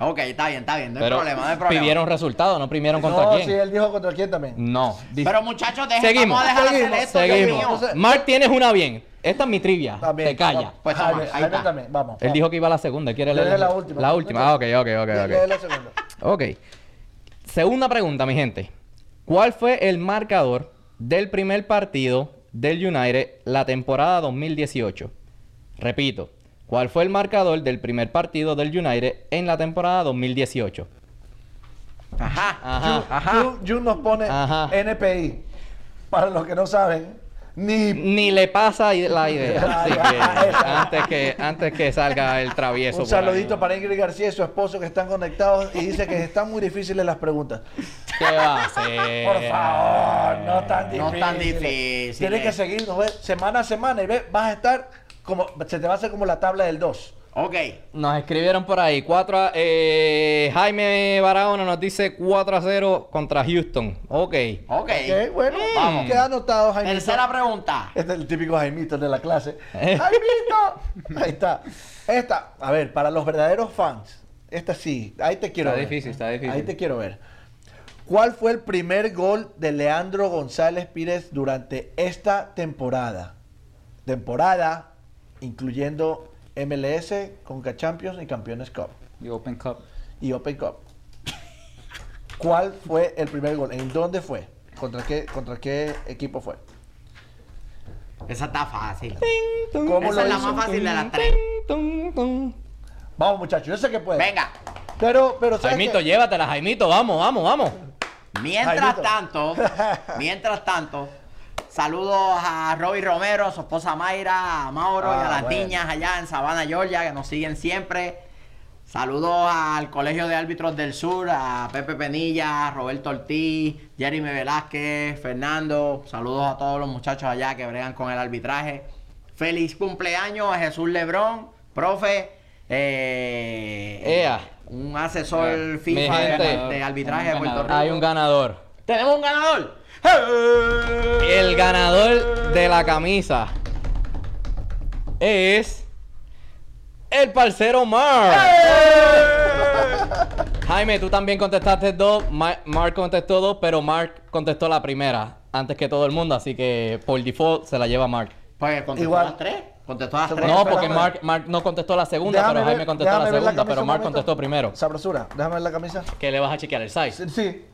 Ok, está bien, está bien, no hay Pero problema, no hay problema. pidieron resultados, no primero contra no, quién. sí, él dijo contra quién también. No. Pero muchachos, dejen, Seguimos, vamos a dejar de hacer seguimos, esto, Seguimos. Entonces- Mark, tienes una bien. Esta es mi trivia. También. Te calla. Pues toma, Jaime, ahí está. también, vamos. Él dijo que iba a la segunda. ¿Quiere Lee leer la última. La última. Ah, ok, ok, ok, Lee- ok. lee la segunda. Ok. Segunda pregunta, mi gente. ¿Cuál fue el marcador del primer partido del United la temporada 2018? Repito, ¿cuál fue el marcador del primer partido del United en la temporada 2018? Ajá. Ajá. Ajá. Jun- Jun nos pone Ajá. NPI. Para los que no saben, ni Ni le pasa la idea. Así que antes que, antes que salga el travieso. un por ahí. saludito para Ingrid García y su esposo que están conectados y dice que están muy difíciles las preguntas. ¿Qué va a hacer? Por favor, no tan difícil. No tan difíciles. Tienes que seguirnos, semana a semana y ve, vas a estar como, se te va a hacer como la tabla del 2. Ok. Nos escribieron por ahí. Cuatro a- eh, Jaime Barahona nos dice 4 a 0 contra Houston. Ok. Ok. Ok, bueno, Vamos. Queda anotado, Jaime. Tercera pregunta. Este es el típico Jaimito de la clase. Eh. ¡Jaimito! Ahí está. Esta, a ver, para los verdaderos fans, esta sí, ahí te quiero Está ver. difícil, está difícil. Ahí te quiero ver. ¿Cuál fue el primer gol de Leandro González Pírez durante esta temporada? Temporada incluyendo MLS, Conca Champions y Campeones Cup Y Open Cup. y Open Cup. ¿Cuál fue el primer gol? ¿En dónde fue? ¿Contra qué, contra qué equipo fue? Esa está fácil. ¿Cómo Esa lo es la hizo? más fácil de las tres. Vamos, muchachos, yo sé que puede. Venga. Pero, pero, ¿sabes Jaimito, qué? llévatela, Jaimito. Vamos, vamos, vamos. Mientras Jaimito. tanto, mientras tanto, saludos a Roby Romero, a su esposa Mayra, a Mauro y Ah, a las bueno. niñas allá en Savannah, Georgia, que nos siguen siempre. Saludos al Colegio de Árbitros del Sur, a Pepe Penilla, Roberto Ortiz, Jeremy Velázquez, Fernando. Saludos a todos los muchachos allá que bregan con el arbitraje. Feliz cumpleaños a Jesús Lebrón, profe. eh, Ea. Un asesor FIFA de, de arbitraje de Puerto. Rico. Hay un ganador. ¿Tenemos un ganador? El ganador de la camisa es el parcero Mark. Jaime, tú también contestaste dos. Ma- Mark contestó dos, pero Mark contestó la primera antes que todo el mundo, así que por default se la lleva Mark. Pues contestó Igual. las tres. Contestó las tres. No, porque Mark, Mark no contestó la segunda, Déjame pero ver- Jaime contestó la segunda, pero Mark momento. contestó primero. Sabrosura, déjame ver la camisa. Que le vas a chequear el size. Sí, sí.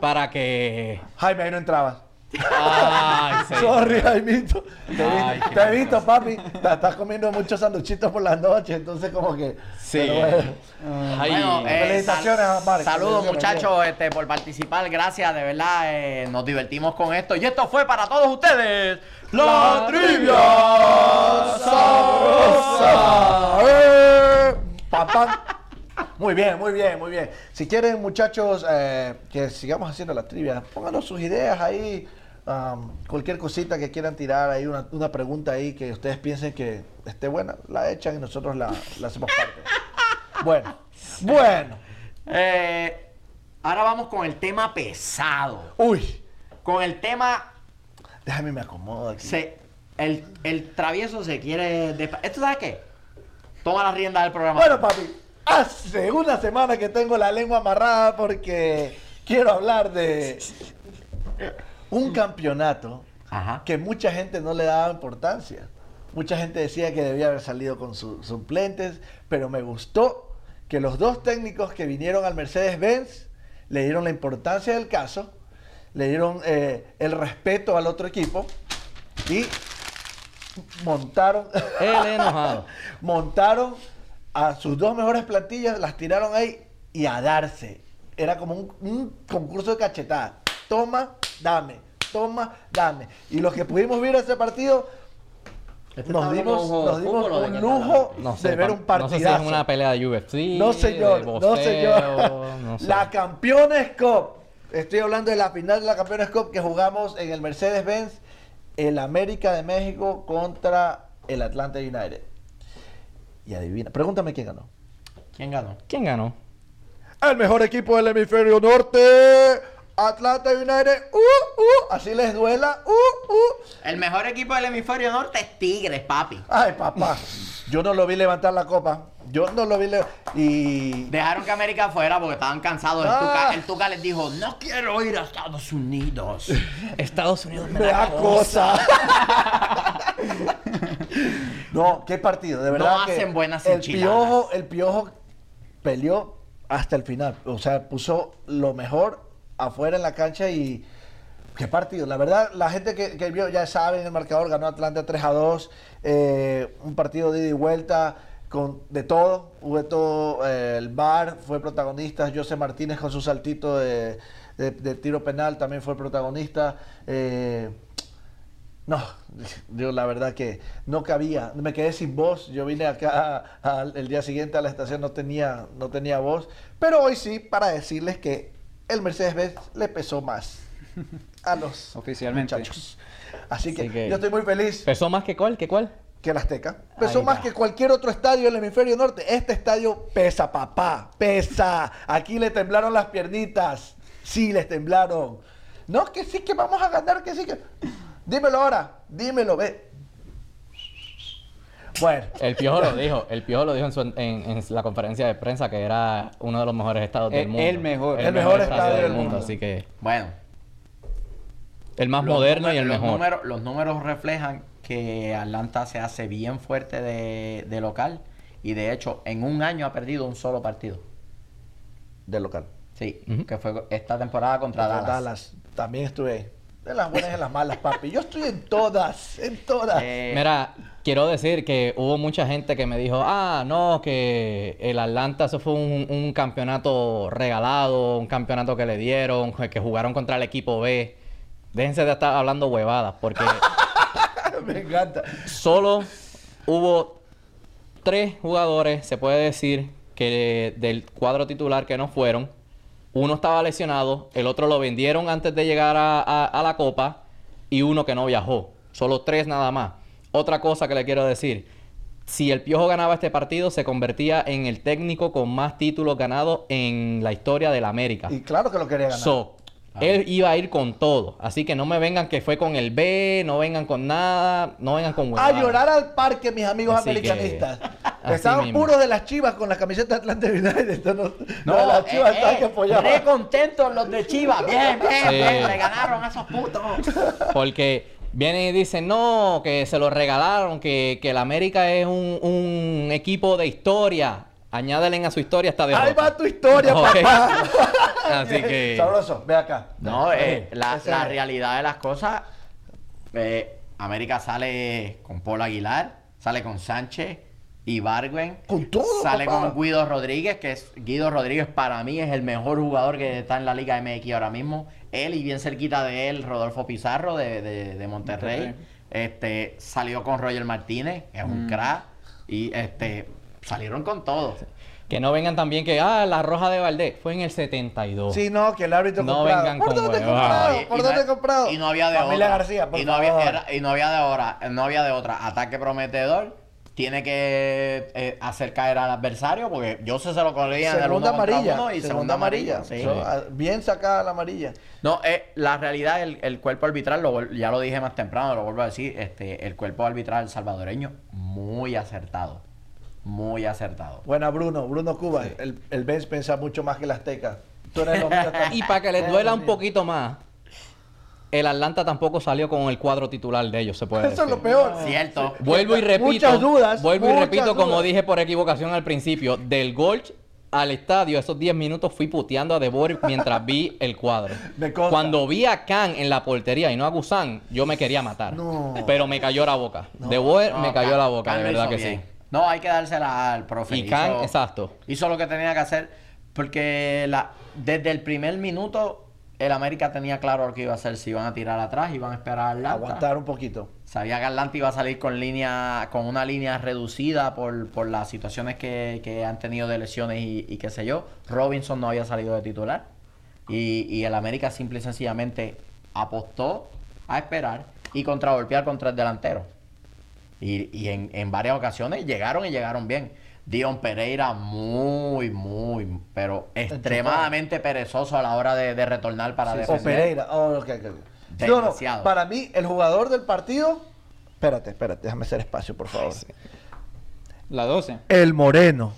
Para que. Jaime, ahí no entrabas. Ay, sí. Sorry, Jaimito. Te, he Ay, te he visto, papi. Te estás comiendo muchos sanduchitos por las noches, entonces como que... Sí. bueno. Ay, Bueno, eh, Felicitaciones sal-. Saludos muchachos este, por participar, gracias, de verdad, eh, nos divertimos con esto. Y esto fue para todos ustedes, la trivia sabrosa. ¡Eh! Papá. Muy bien, muy bien, muy bien. Si quieren, muchachos, eh, que sigamos haciendo la trivia, pónganos sus ideas ahí. am, cualquier cosita que quieran tirar ahí, una, una pregunta ahí que ustedes piensen que esté buena, la echan y nosotros la, la hacemos parte. Bueno, bueno. Eh, ahora vamos con el tema pesado. Uy, Con el tema, déjame me acomodo aquí. se, el, el travieso se quiere... ¿Esto sabes qué? Toma la rienda del programa. Bueno, papi, hace una semana que tengo la lengua amarrada porque quiero hablar de un campeonato Ajá. que mucha gente no le daba importancia. Mucha gente decía que debía haber salido con sus suplentes, pero me gustó que los dos técnicos que vinieron al Mercedes-Benz le dieron la importancia del caso, le dieron eh, el respeto al otro equipo y montaron, Él enojado. montaron a sus dos mejores plantillas, las tiraron ahí y a darse. Era como un, un concurso de cachetada. Toma, dame, toma, dame. Y los que pudimos ver ese partido, Este nos dimos, nos dimos un lujo No sé, de ver un No sé partidazo. si es una pelea de UFC. No, señor, de no, señor. no sé. La Campeones Cup. Estoy hablando de la final de la Campeones Cup que jugamos en el Mercedes-Benz, el América de México contra el Atlanta United. Y adivina, pregúntame quién ganó. ¿Quién ganó? ¿Quién ganó? El mejor equipo del hemisferio norte, Atlanta United. Uh, uh, así les duela. Uh, uh. El mejor equipo del hemisferio norte es Tigres, papi. Ay, papá. Yo no lo vi levantar la copa. Yo no lo vi y Dejaron que América fuera porque estaban cansados. El, Ah. Tuca, el Tuca les dijo, no quiero ir a Estados Unidos. Estados Unidos me da cosa. no, qué partido, de verdad. No que hacen buenas el enchiladas. piojo, el piojo peleó hasta el final. O sea, puso lo mejor afuera en la cancha y qué partido. La verdad, la gente que, que vio ya saben el marcador, ganó Atlanta 3 a 2. eh, un partido de ida y vuelta. Con, de todo, hubo todo, eh, el VAR fue protagonista, José Martínez con su saltito de, de- de tiro penal también fue protagonista. eh, no, yo la verdad que no cabía, me quedé sin voz. Yo vine acá el día siguiente a la estación, no tenía, no tenía voz. Pero hoy sí, para decirles que el Mercedes-Benz le pesó más a los Oficialmente. muchachos. Así que, Así que- yo estoy muy feliz ¿Pesó más que cuál? ¿Que cuál? Que el Azteca. Pesó más que cualquier otro estadio del hemisferio norte. Este estadio pesa, papá, pesa. Aquí le temblaron las piernitas. Sí, les temblaron. No, que sí, que vamos a ganar, que sí, que... Dímelo ahora, dímelo, ve. Bueno, El Piojo lo dijo. El Piojo lo dijo en, su- en- en la conferencia de prensa que era uno de los mejores estados del El- mundo. el mejor. El mejor estadio del mundo. Así que Bueno, el más los moderno y el los mejor. números- los números reflejan que Atlanta se hace bien fuerte de, de local. Y de hecho, en un año ha perdido un solo partido. del local. Sí, que fue esta temporada contra Contra Dallas. Dallas. También estuve en las buenas y las malas, papi. Yo estoy en todas, en todas. Eh, Mira, quiero decir que hubo mucha gente que me dijo, ah, no, que el Atlanta eso fue un, un campeonato regalado, un campeonato que le dieron, que jugaron contra el equipo B. Déjense de estar hablando huevadas, porque Me encanta. solo hubo tres jugadores, se puede decir, que del cuadro titular que no fueron. Uno estaba lesionado, el otro lo vendieron antes de llegar a, a- a la Copa y uno que no viajó. Solo tres nada más. Otra cosa que le quiero decir. Si el Piojo ganaba este partido, se convertía en el técnico con más títulos ganados en la historia de la América. Y claro que lo quería ganar. So, él iba a ir con todo. Así que no me vengan que fue con el B, no vengan con nada, no vengan con a huevadas. llorar al parque, mis amigos Así que- americanistas. Así Estaban mismo. puros de las chivas con la camiseta de Atlanta United. No, No, no, las chivas eh, están eh, que apoyaban. re contentos los de Chivas. Bien, bien, Sí. bien. Le ganaron a esos putos. Porque vienen y dicen, no, que se lo regalaron, que, que el América es un, un equipo de historia. Añádelen a su historia esta derrota. Ahí va tu historia, papá. Así que... Sabroso, ve acá. No, eh, la, realidad de las cosas, eh, América sale con Paul Aguilar, sale con Sánchez, Ibargüen, Con todo, sale papá. con Guido Rodríguez, que es Guido Rodríguez para mí es el mejor jugador que está en la Liga MX ahora mismo. Él y bien cerquita de él, Rodolfo Pizarro de, de- de Monterrey. Monterrey. Este, salió con Roger Martínez, que es un crack. Y este, salieron con todo. Que no vengan también que, ah, la roja de Valdés fue en el 72. Sí, no, que el árbitro No comprado. vengan ¿Por con dónde comprado? ¿Por dónde no- comprado? Y no había de Familia otra. García, por y no había, era- y no había de otra. No había de otra. Ataque prometedor. Tiene que eh, hacer caer al adversario porque yo se se lo corría en el Segunda uno amarilla. uno y segunda amarilla. sí. So, ah, bien sacada la amarilla. No, eh, la realidad, el, el cuerpo arbitral, lo ya lo dije más temprano, lo vuelvo a decir, este, el cuerpo arbitral salvadoreño, muy acertado. Muy acertado. Buena, Bruno. Bruno Cuba. El, el Benz piensa mucho más que el Azteca. Tú eres. Y para que les duela un poquito más, el Atlanta tampoco salió con el cuadro titular de ellos, se puede Eso es lo peor. Cierto. Vuelvo y repito. Muchas dudas, Vuelvo y repito, como dije por equivocación al principio, del Golch al estadio, esos 10 minutos fui puteando a De Boer mientras vi el cuadro. Cuando vi a Khan en la portería y no a Gusán, yo me quería matar. No. Pero me cayó la boca. De Boer No, me cayó Can- la boca, Can de verdad que bien. sí. No, hay que dársela al profe. Y Khan, Hizo- exacto. Hizo lo que tenía que hacer porque la, desde el primer minuto el América tenía claro lo que iba a hacer. Si iban a tirar atrás, iban a esperar al Atlanta. Aguantar un poquito. Sabía que Atlanta iba a salir con línea, con una línea reducida por, por las situaciones que, que han tenido de lesiones y, y qué sé yo. Robinson no había salido de titular. Y, y el América simple y sencillamente apostó a esperar y contragolpear contra el delantero. Y, y en, en varias ocasiones llegaron y llegaron bien. Dion Pereira muy, muy, pero extremadamente perezoso a la hora de, de retornar para O defender. Pereira. Oh. No, no. Para mí, el jugador del partido. Espérate, espérate, déjame hacer espacio, por favor. La 12. El Moreno.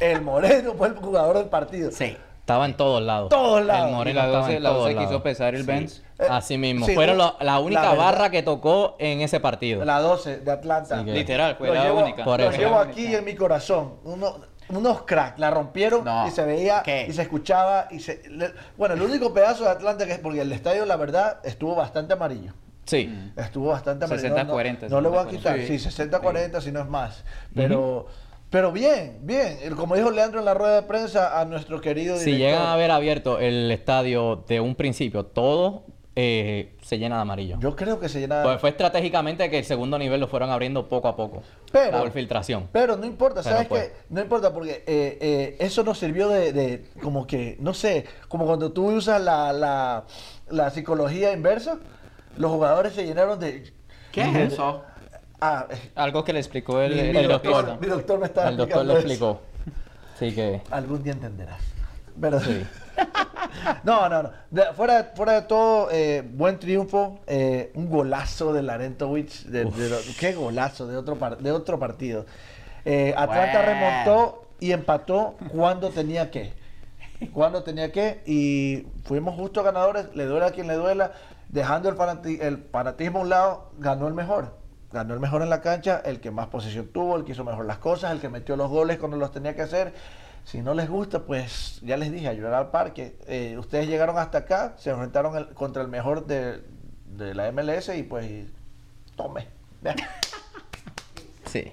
el Moreno fue el jugador del partido. Sí. Estaba en todos lados. Todos lados. El Moreno la estaba 12, en la todos 12 quiso pesar el Benz. Eh, Así mismo. sí, Fueron no, lo- la única verdad, barra que tocó en ese partido. La 12 de Atlanta. Que- Literal, fue Lo la llevo, única. Por lo eso. llevo La aquí en mi corazón. Uno- unos cracks. La rompieron No. y se veía ¿Qué? y se escuchaba. y se le- Bueno, el único pedazo de Atlanta que es porque el estadio, la verdad, estuvo bastante amarillo. Sí. Estuvo bastante amarillo. No, no- 60-40, No, le voy a 60-40. quitar. Sí, 60-40, si no es más. Pero, pero bien, bien. Como dijo Leandro en la rueda de prensa a nuestro querido Si director. llegan a haber abierto el estadio de un principio, todo eh, se llena de amarillo. Yo creo que se llenaba. Pues fue estratégicamente que el segundo nivel lo fueron abriendo poco a poco. Pero- por filtración. Pero no importa, ¿sabes pues. qué? No importa porque eh, eh, eso nos sirvió de, de como que, no sé, como cuando tú usas la, la, la psicología inversa, los jugadores se llenaron de... ¿Qué es eso? Ah, Algo que le explicó el, mi, el mi doctor. doctor, mi doctor me estaba El doctor lo explicó. Así que, Algún día entenderás. Pero sí. no, no, no. De- fuera, fuera de todo, eh, buen triunfo. eh, un golazo de Larentovich. De, qué golazo de otro, par- de otro partido. Eh, Atlanta Bueno. remontó y empató cuando tenía que. Cuando tenía que. Y fuimos justos ganadores. Le duela a quien le duela. Dejando el, fanati- el fanatismo a un lado, ganó el mejor. Ganó el mejor en la cancha, el que más posesión tuvo, el que hizo mejor las cosas, el que metió los goles cuando los tenía que hacer. Si no les gusta, pues ya les dije, a llorar al parque. Eh, ustedes llegaron hasta acá, se enfrentaron el- contra el mejor de, de la MLS y pues y- tome. Sí.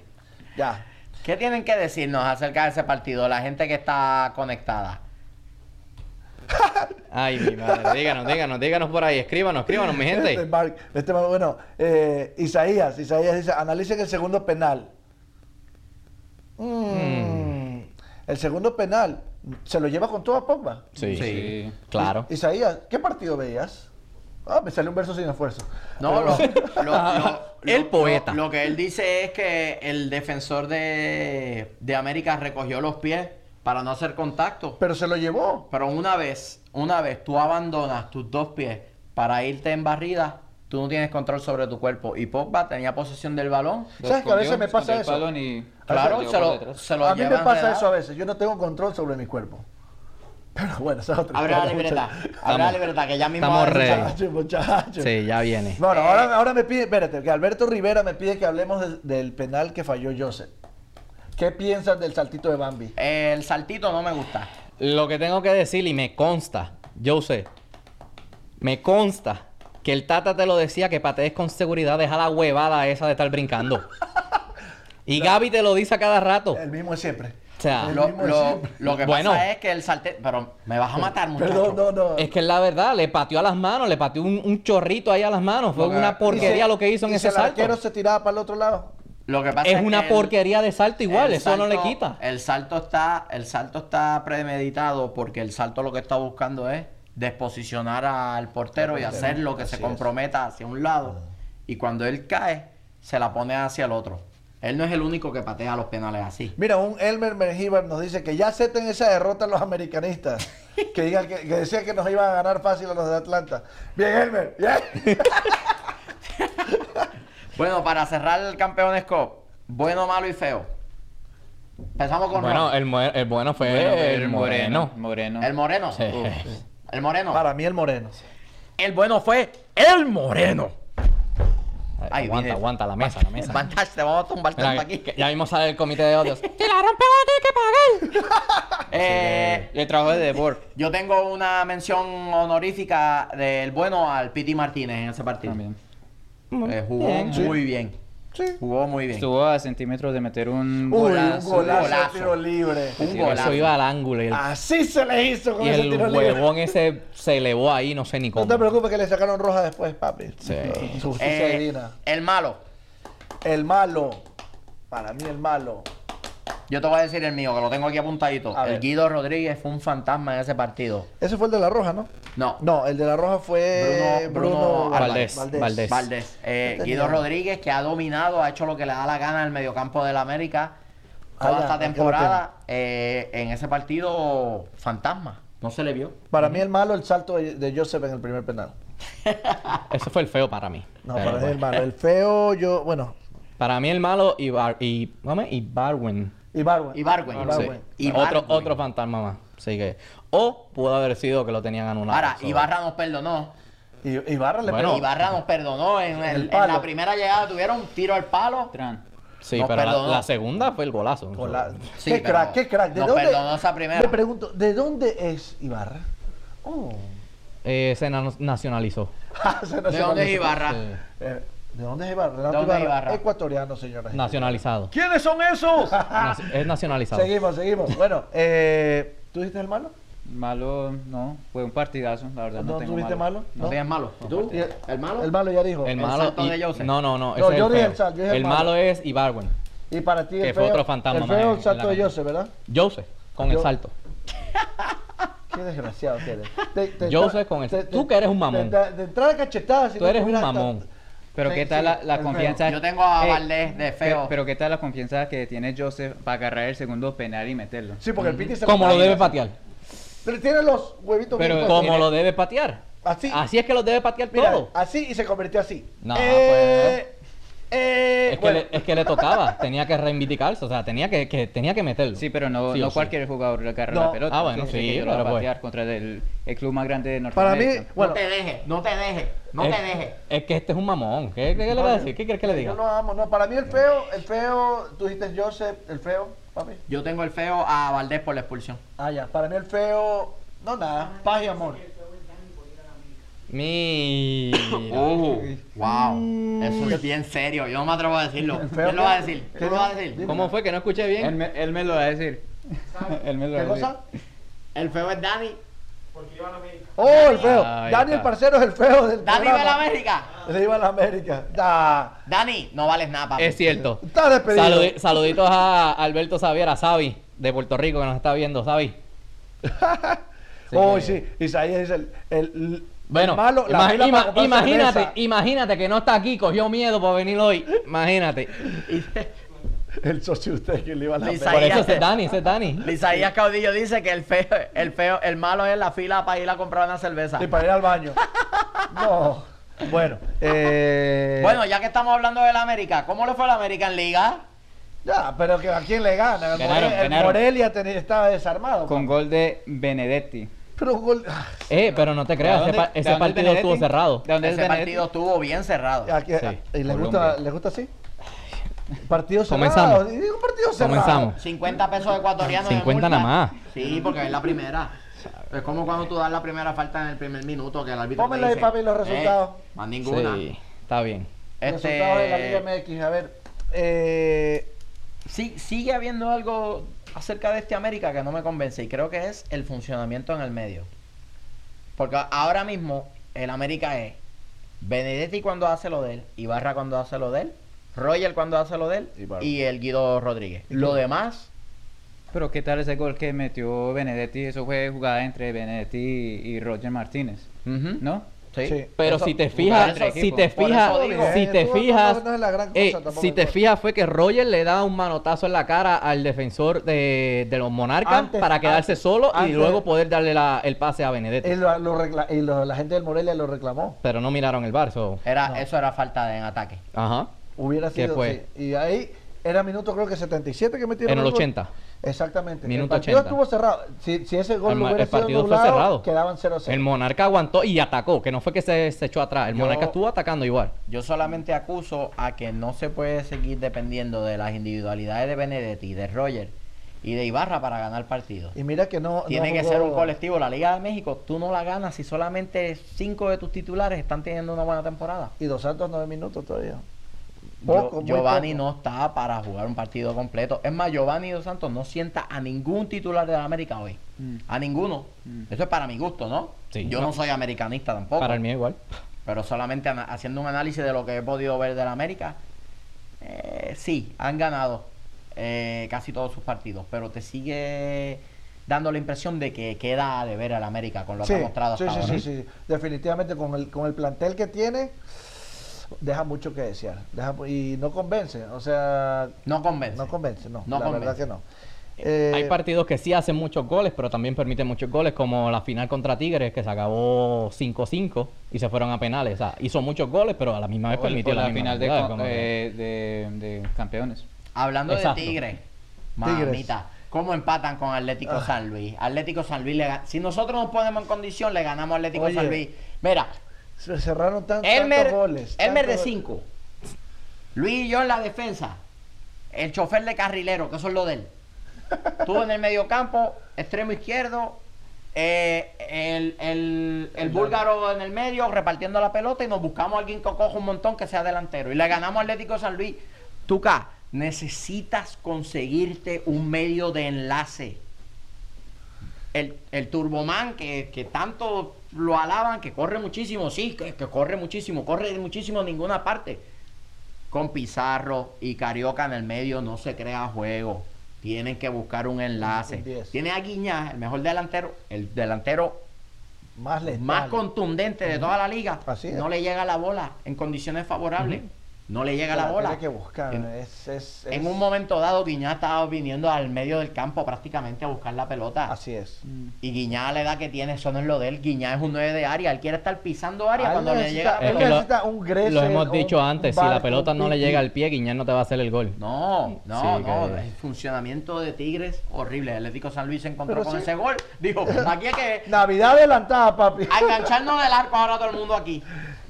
ya. ¿Qué tienen que decirnos acerca de ese partido? La gente que está conectada. Ay, mi madre. Díganos, díganos, díganos por ahí. Escríbanos, escríbanos, mi Este gente. Mark, este Mark, bueno, eh, Isaías, Isaías dice, analicen el segundo penal. Mm, El segundo penal, ¿se lo lleva con toda Pogba? Sí, Sí. claro. Isaías, ¿qué partido veías? Ah, me salió un verso sin esfuerzo. No, Pero- lo, lo- lo- El poeta. Lo, lo que él dice es que el defensor de, de América recogió los pies para no hacer contacto. pero se lo llevó. Pero una vez, una vez tú abandonas tus dos pies para irte en barrida, tú no tienes control sobre tu cuerpo. Y Pogba tenía posesión del balón. ¿Sabes que a veces me pasa eso? balón y Claro, se lo, se lo A mí me pasa eso a veces. Yo no tengo control sobre mi cuerpo. Pero bueno, esa es otra Abre la muchachos. Abre la libreta, que ya mismo. estamos muchachos. Sí, ya viene. Bueno, Eh, ahora, ahora me pide, espérate, que Alberto Rivera me pide que hablemos del- del penal que falló Joseph. ¿Qué piensas del saltito de Bambi? El saltito no me gusta. Lo que tengo que decir, y me consta, yo sé, me consta que el Tata te lo decía que patees con seguridad, deja la huevada esa de estar brincando. Y Gaby te lo dice a cada rato. El mismo es siempre. O sea, Lo, que Bueno. pasa es que el saltito. Pero me vas a matar, muchacho. Perdón, no, no. es que es la verdad, le pateó a las manos, le pateó un, un chorrito ahí a las manos. Fue una porquería se- lo que hizo en ese si el arquero salto. se tiraba para el otro lado. Lo que pasa Es una porquería de salto igual, eso no le quita. El salto está, el salto está premeditado porque el salto lo que está buscando es desposicionar al portero y hacer lo que se es. comprometa hacia un lado. Y cuando él cae, se la pone hacia el otro. Él no es el único que patea los penales así. Mira, un Elmer Mengíbar nos dice que ya acepten esa derrota los americanistas. Que digan que, que decían que nos iban a ganar fácil a los de Atlanta. Bien, Elmer. Bien. Bueno, para cerrar el Campeones Cup, bueno, malo y feo. Empezamos con Bueno, Ron. el, mue- el bueno fue Bueno, el moreno. Moreno. el moreno. Sí. Uf. El moreno. Para mí el moreno. El bueno fue el moreno. Ay, aguanta, viene- aguanta la mesa, la mesa. Vantage, te vamos a tumbar Mira, tanto aquí. que ya mismo sale el comité de odios. ¡Te la rompe que pagar! Eh, Y el trabajo de Debord Yo tengo una mención honorífica del bueno al Piti Martínez en ese partido. también. Eh, jugó Bien. muy bien. Sí. Jugó muy bien. Estuvo a centímetros de meter un Uy, golazo. un golazo, golazo. tiro libre. Un Eso golazo. iba al ángulo y el, Así se le hizo con y ese el tiro libre. huevón ese se elevó ahí, no sé ni No cómo. te preocupes que le sacaron roja después, papi. Sí. Justicia Eh, divina. el malo. El malo. Para mí el malo. Yo te voy a decir el mío, que lo tengo aquí apuntadito. A el ver. Guido Rodríguez fue un fantasma en ese partido. Ese fue el de la roja, ¿no? No. No, el de la roja fue Bruno- Bruno, Bruno Valdés, Valdés. Valdés. Eh, Guido Rodríguez, que ha dominado, ha hecho lo que le da la gana en el mediocampo del América Ah, toda esta temporada. eh, en ese partido, fantasma. No se le vio. Para mí el malo el salto de, de Joseph en el primer penal. Ese fue el feo para mí. No, Pero para mí el malo. El feo, yo, bueno, Para mí el malo y, Bar y, y Barwin. Y Barwen. Ibargüen. Ibargüen. Sí. Otro, otro fantasma más. Así que. O pudo haber sido que lo tenían anulado. Ahora, Ibarra nos perdonó. Y, Ibarra le Bueno. Ibarra nos perdonó. En, el- El en palo. la primera llegada tuvieron un tiro al palo. Tran. Sí, nos pero la, segunda fue el golazo. Con la- Sí, qué crack, qué crack. ¿De nos dónde? perdonó esa primera. Le pregunto, ¿de dónde es Ibarra? Oh. Eh, se na- nacionalizó. Se ¿De dónde es Ibarra? Sí. Eh, ¿De dónde es Ibarra? Renato ¿De dónde es Ibarra? Ecuatoriano, señoras. Nacionalizado. ¿Quiénes son esos? Naci- es nacionalizado. seguimos, seguimos. Bueno, eh, ¿tú dijiste el malo? Malo, no. Fue un partidazo, la verdad. No, ¿No tengo tuviste malo? ¿No tienes malo? ¿Y tú? ¿Y el, ¿El malo? el malo ya dijo. El El malo. salto y- de Joseph. no, no, no. No, yo dije el el feo. sal- yo dije el el malo. malo es Ibarwen. Y para ti el Que fue feo, otro fantasma el más feo en- salto la de cancha. Joseph, ¿verdad? Joseph, con Yo- el salto. Qué desgraciado que eres. Te- te- Joseph con el- te- tú te- que eres un mamón. De, de- de entrada cachetada. si Tú no eres un tuvieras mamón. Pero Sí, qué tal sí, la, confianza. Yo tengo a Eh, Valdés de feo. Pero, pero qué tal la confianza que tiene Joseph para agarrar el segundo penal y meterlo. Sí, porque el Piti se Como lo debe patear. Pero tiene los huevitos Pero Como lo debe patear. Así. Así es que lo debe patear Mira, todo. así y se convirtió así. No, eh, eh, Es que, bueno, le, es que le tocaba, tenía que reivindicarse, o sea, tenía que, que- tenía que meterlo. Sí, pero no, Sí no sí. cualquier jugador le agarra No. la pelota. Ah, bueno, sí, a pero pues. patear contra el, el club más grande de para mí, Norteamérica. bueno, no te dejes, no te dejes, no es, te dejes. Es que este es un mamón. ¿Qué, qué le va a decir? ¿Qué quieres que le diga? yo lo amo. No, para mí el feo, el feo, tú dijiste Joseph, el feo, papi. Yo tengo el feo a Valdés por la expulsión. Ah, ya. Para mí el feo, no nada, paz y amor. Mira. Uh, wow. Eso es bien serio. Yo no me atrevo a decirlo. ¿Quién lo va a decir? ¿Qué ¿Quién lo va a decir? ¿Cómo fue que no escuché bien? Él me, él me lo va a decir. él me lo va ¿Qué a decir. cosa? El feo es Dani. Oh, el feo. Dani, el parcero, es el feo del Dani de la programa. América. Le iba a la América. Da. Dani, no vales nada, papi. Es cierto. Está despedido. Saludi- saluditos a Alberto Xavier, a Xavi, de Puerto Rico, que nos está viendo, Xavi. oh, que- sí. Isaías es el Bueno, malo. la ima- imagínate, cerveza. imagínate que no está aquí, cogió miedo por venir hoy. Imagínate. El socio usted que le iba a la Lisa- Por eso ese es Dani, ese es Dani. Isaías Caudillo dice que el feo, el feo, el malo es la fila para ir a comprar una cerveza. Y para ir al baño. No. Bueno, eh, Bueno, ya que estamos hablando del América, ¿cómo le fue al América en Liga? ya, pero que a quién le gana. El, Ganaron, el ganaron. Morelia tenía- estaba desarmado. Con papá. gol de Benedetti. Pero gol- Eh, pero no te creas, ¿De ese, pa- partido estuvo cerrado. ¿De dónde es Ese partido estuvo bien cerrado. ¿A qué- Sí, ¿Y les gusta, les gusta así? Partido cerrado. Comenzamos. partido cerrado. Comenzamos. 50 pesos ecuatorianos. de 50 multa. nada más. Sí, porque es la primera. Es como cuando tú das la primera falta en el primer minuto que el árbitro. Pónmela ahí, papi, los resultados. "Eh, más ninguna. Sí, está bien. Este, Resultados de la Liga MX. A ver. Eh, sí, sigue habiendo algo acerca de este América que no me convence y creo que es el funcionamiento en el medio. Porque ahora mismo el América es Benedetti cuando hace lo de él, Ibarra cuando hace lo de él, Roger cuando hace lo de él y el Guido Rodríguez. ¿Y Lo demás, Pero ¿qué tal ese gol que metió Benedetti? Eso fue jugada entre Benedetti y, y Roger Martínez, ¿no? Sí. Sí. Pero Eso- si te fijas, si te fijas, si eh, te fijas, eh, si te fijas fue que Roger le da un manotazo en la cara al defensor de, de los Monarcas Antes- para quedarse antes- solo y antes- luego poder darle la- el pase a Benedetti. y lo- lo recla- y lo- la gente del Morelia lo reclamó. Pero no miraron el bar, so- Era, No. Eso era falta de en ataque. Ajá. Hubiera ¿Qué sido. sí. Y ahí era minuto, creo que 77 que metieron. En el gol. 80. Exactamente. Minuto el partido 80. estuvo cerrado. Si, si ese gol El hubiera el sido partido fue cerrado. quedaban 0-0. El Monarca aguantó y atacó, que no fue que se, se echó atrás. El Yo- Monarca estuvo atacando igual. Yo solamente acuso a que no se puede seguir dependiendo de las individualidades de Benedetti, de Roger y de Ibarra para ganar partidos. Y mira que no. Tiene no que ser un colectivo. La Liga de México, tú no la ganas si solamente cinco de tus titulares están teniendo una buena temporada. Y dos Santos 9 minutos todavía. Poco, Giovanni poco. no está para jugar un partido completo. Es más, Giovanni Dos Santos no sienta a ningún titular de la América hoy. Mm. A ninguno. Mm. Eso es para mi gusto, ¿no? Sí. Yo no soy americanista tampoco. Para el mío igual. Pero solamente haciendo un análisis de lo que he podido ver de la América, eh, sí, han ganado eh, casi todos sus partidos, pero te sigue dando la impresión de que queda de ver a la América con lo Sí, que ha mostrado sí, hasta sí, ahora. sí, sí. Definitivamente con el, con el plantel que tiene, deja mucho que desear. Deja, y no convence. O sea, No convence. no convence, no. No la convence. verdad que no. Eh, Hay partidos que sí hacen muchos goles, pero también permiten muchos goles, como la final contra Tigres, que se acabó 5-5 y se fueron a penales. O sea, hizo muchos goles, pero a la misma vez permitió la final de, cantidad, con- como que- eh, de, de campeones. Hablando Exacto. de Tigre, Tigres. mamita, ¿cómo empatan con Atlético Ah. San Luis? Atlético San Luis, le si nosotros nos ponemos en condición, le ganamos a Atlético Oye. San Luis. Mira, se cerraron tan, Elmer, tantos goles. Elmer de tantos- 5. Luis y yo en la defensa. El chofer de carrilero, que eso es lo de él. Tú en el mediocampo, extremo izquierdo. eh, el, el- el búlgaro en el medio repartiendo la pelota y nos buscamos a alguien que coja un montón que sea delantero. Y le ganamos a Atlético San Luis. Tuca, necesitas conseguirte un medio de enlace. El, el Turboman que, que tanto lo alaban, que corre muchísimo, sí, que, que corre muchísimo, corre muchísimo en ninguna parte. Con Pizarro y Carioca en el medio no se crea juego. Tienen que buscar un enlace. Tiene a Guiñá, el mejor delantero, el delantero Más letal. más contundente de toda la liga. Así. No le llega la bola en condiciones favorables. No le llega Se la bola. Tiene que buscar. En- es, es- En es- un momento dado, Guiñá estaba viniendo al medio del campo prácticamente a buscar la pelota. Así es. Y Guiñá a la edad que tiene, eso no es lo de él. Guiñá es un 9 de área. Él quiere estar pisando área él cuando le llega la Es él que pelota. lo- necesita un Gressel, Lo hemos dicho un antes, si la pelota no le llega al pie, Guiñán no te va a hacer el gol. No, no, Sí, no. que- El funcionamiento de Tigres, horrible. El Atlético San Luis se encontró Pero con sí. ese gol. Dijo, aquí es que Navidad adelantada, papi. a engancharnos del arco ahora todo el mundo aquí.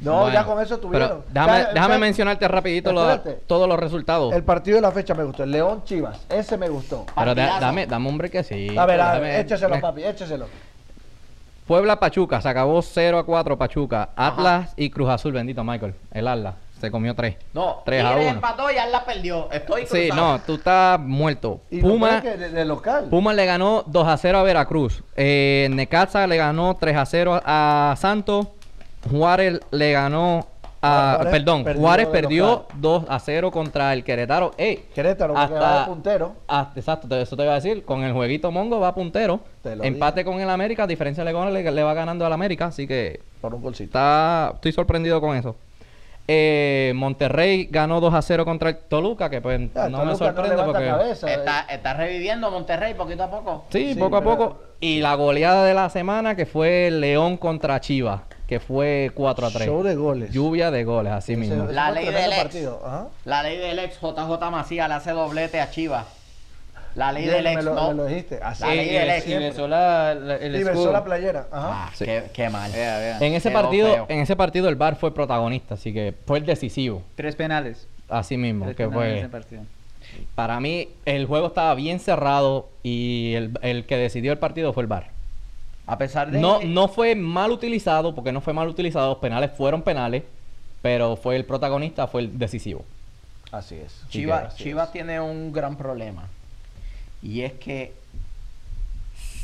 No, Bueno, ya con eso tuvieron. Pero déjame, Ya- déjame ya- mencionarte rapidito todos los resultados. El partido de la fecha me gustó. El León Chivas. Ese me gustó. Pero partidazo. dame, dame un brequecito. A ver, a ver, déjame- écheselo, me- papi, écheselo. Puebla Pachuca, se acabó 0 a 4 Pachuca. Atlas y Cruz Azul, bendito Michael. El Atlas se comió 3. No, 3 a Tigres 1. empató y la perdió. Estoy Sí, cruzado. no, tú estás muerto. Y no Puma, que de, de local. Puma le ganó 2 a 0 a Veracruz. Eh, Necaxa le ganó 3 a 0 a Santos. Juárez le ganó a. Juárez perdón, perdió Juárez perdió local. 2 a 0 contra el Querétaro. Ey, Querétaro, porque va de puntero. hasta- exacto, eso te iba a decir. Con el jueguito Mongo va puntero. Te lo Empate con el América, diferencia de goles, le, le va ganando al América. Así que Por un golcito. está, estoy sorprendido con eso. Eh, Monterrey ganó 2 a 0 contra el Toluca, que pues Ya, no me sorprende porque. cabeza. Está, está reviviendo Monterrey poquito a poco. Sí, Sí, poco a poco. Y la goleada de la semana que fue León contra Chivas. Que fue 4 a 3. Show de goles. Lluvia de goles, así Ese- mismo. La ley del ex. La ley del ex JJ Macías le hace doblete a Chivas. La ley Bien, del me ex, lo, no. me lo dijiste. Así La Y, ley y- del y ex. besó la- la- el y besó la playera. Ajá. Ah, Sí. qué, qué mal. Vea, vea. En ese Quedó partido, feo. en ese partido el VAR fue protagonista, así que fue el decisivo, Tres penales. así mismo, Tres que fue ese partido. para mí el juego estaba bien cerrado y el, el que decidió el partido fue el VAR. A pesar de No, no fue mal utilizado, porque no fue mal utilizado, los penales fueron penales, pero fue el protagonista, fue el decisivo. Así es. Chivas, Así Chivas es. tiene un gran problema. Y es que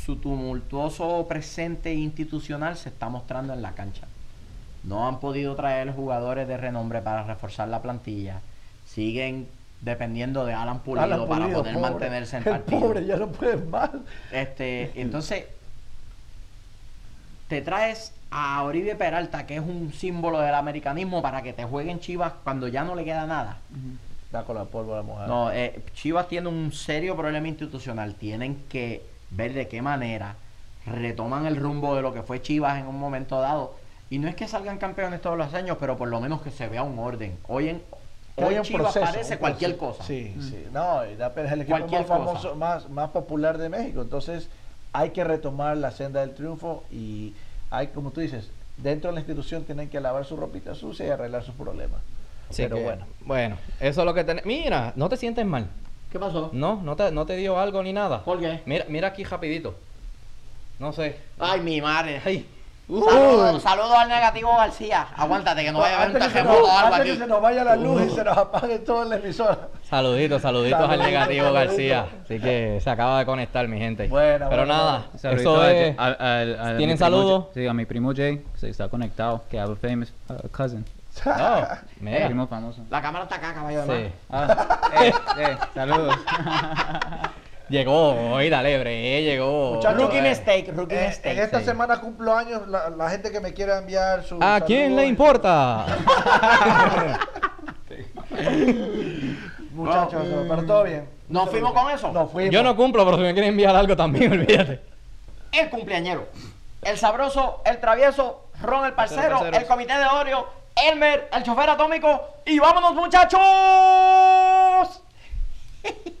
su tumultuoso presente institucional se está mostrando en la cancha. No han podido traer jugadores de renombre para reforzar la plantilla. Siguen dependiendo de Alan Pulido, Alan para poder pobre. mantenerse en El partido. pobre ya no puede más. Este, entonces, te traes a Oribe Peralta, que es un símbolo del americanismo, para que te jueguen Chivas cuando ya no le queda nada. Da con la pólvora mojada. No, eh, Chivas tiene un serio problema institucional. Tienen que ver de qué manera retoman el rumbo de lo que fue Chivas en un momento dado. Y no es que salgan campeones todos los años, pero por lo menos que se vea un orden. Hoy en hoy un Chivas proceso, parece cualquier cosa. Sí, sí. No, y da pena, es el equipo Cualquier más famoso, más, más popular de México. Entonces, hay que retomar la senda del triunfo y hay, como tú dices, dentro de la institución tienen que lavar su ropita sucia y arreglar sus problemas. Así Pero que, bueno. Bueno, eso es lo que tenemos. Mira, no te sientes mal. ¿Qué pasó? No, no te, no te dio algo ni nada. ¿Por qué? Mira, mira aquí rapidito. No sé. Ay, mi madre. Ay. Saludos saludo al negativo García. Aguántate que no vaya a haber un antes que, se terremoto nos, o algo aquí. que se nos vaya la luz y se nos apague todo en la emisora. Saluditos, saluditos al negativo. García. Así que se acaba de conectar, mi gente. Bueno, Pero bueno, nada, Saludito eso a- es. al- al- al- ¿Tienen saludos? Sí, a mi primo Jay, que se está conectado, que habla famous uh, cousin. Mira. Primo famoso. La cámara está acá, caballo de Sí. mar. Ah, eh, eh, saludos. Llegó, hoy dale, bre, llegó. Muchachos, Rookie eh, mistake, rookie Eh, mistake. en esta sí. semana cumplo años, la, la gente que me quiera enviar su. ¿A quién le importa? Muchachos, pero todo bien. ¿Nos fuimos con eso? No fuimos. Yo no cumplo, pero si me quieren enviar algo también, olvídate. El cumpleañero. El sabroso, el travieso, Ron el parcero, Parceros. el comité de Oreo, Elmer, el chofer atómico. ¡Y vámonos, muchachos!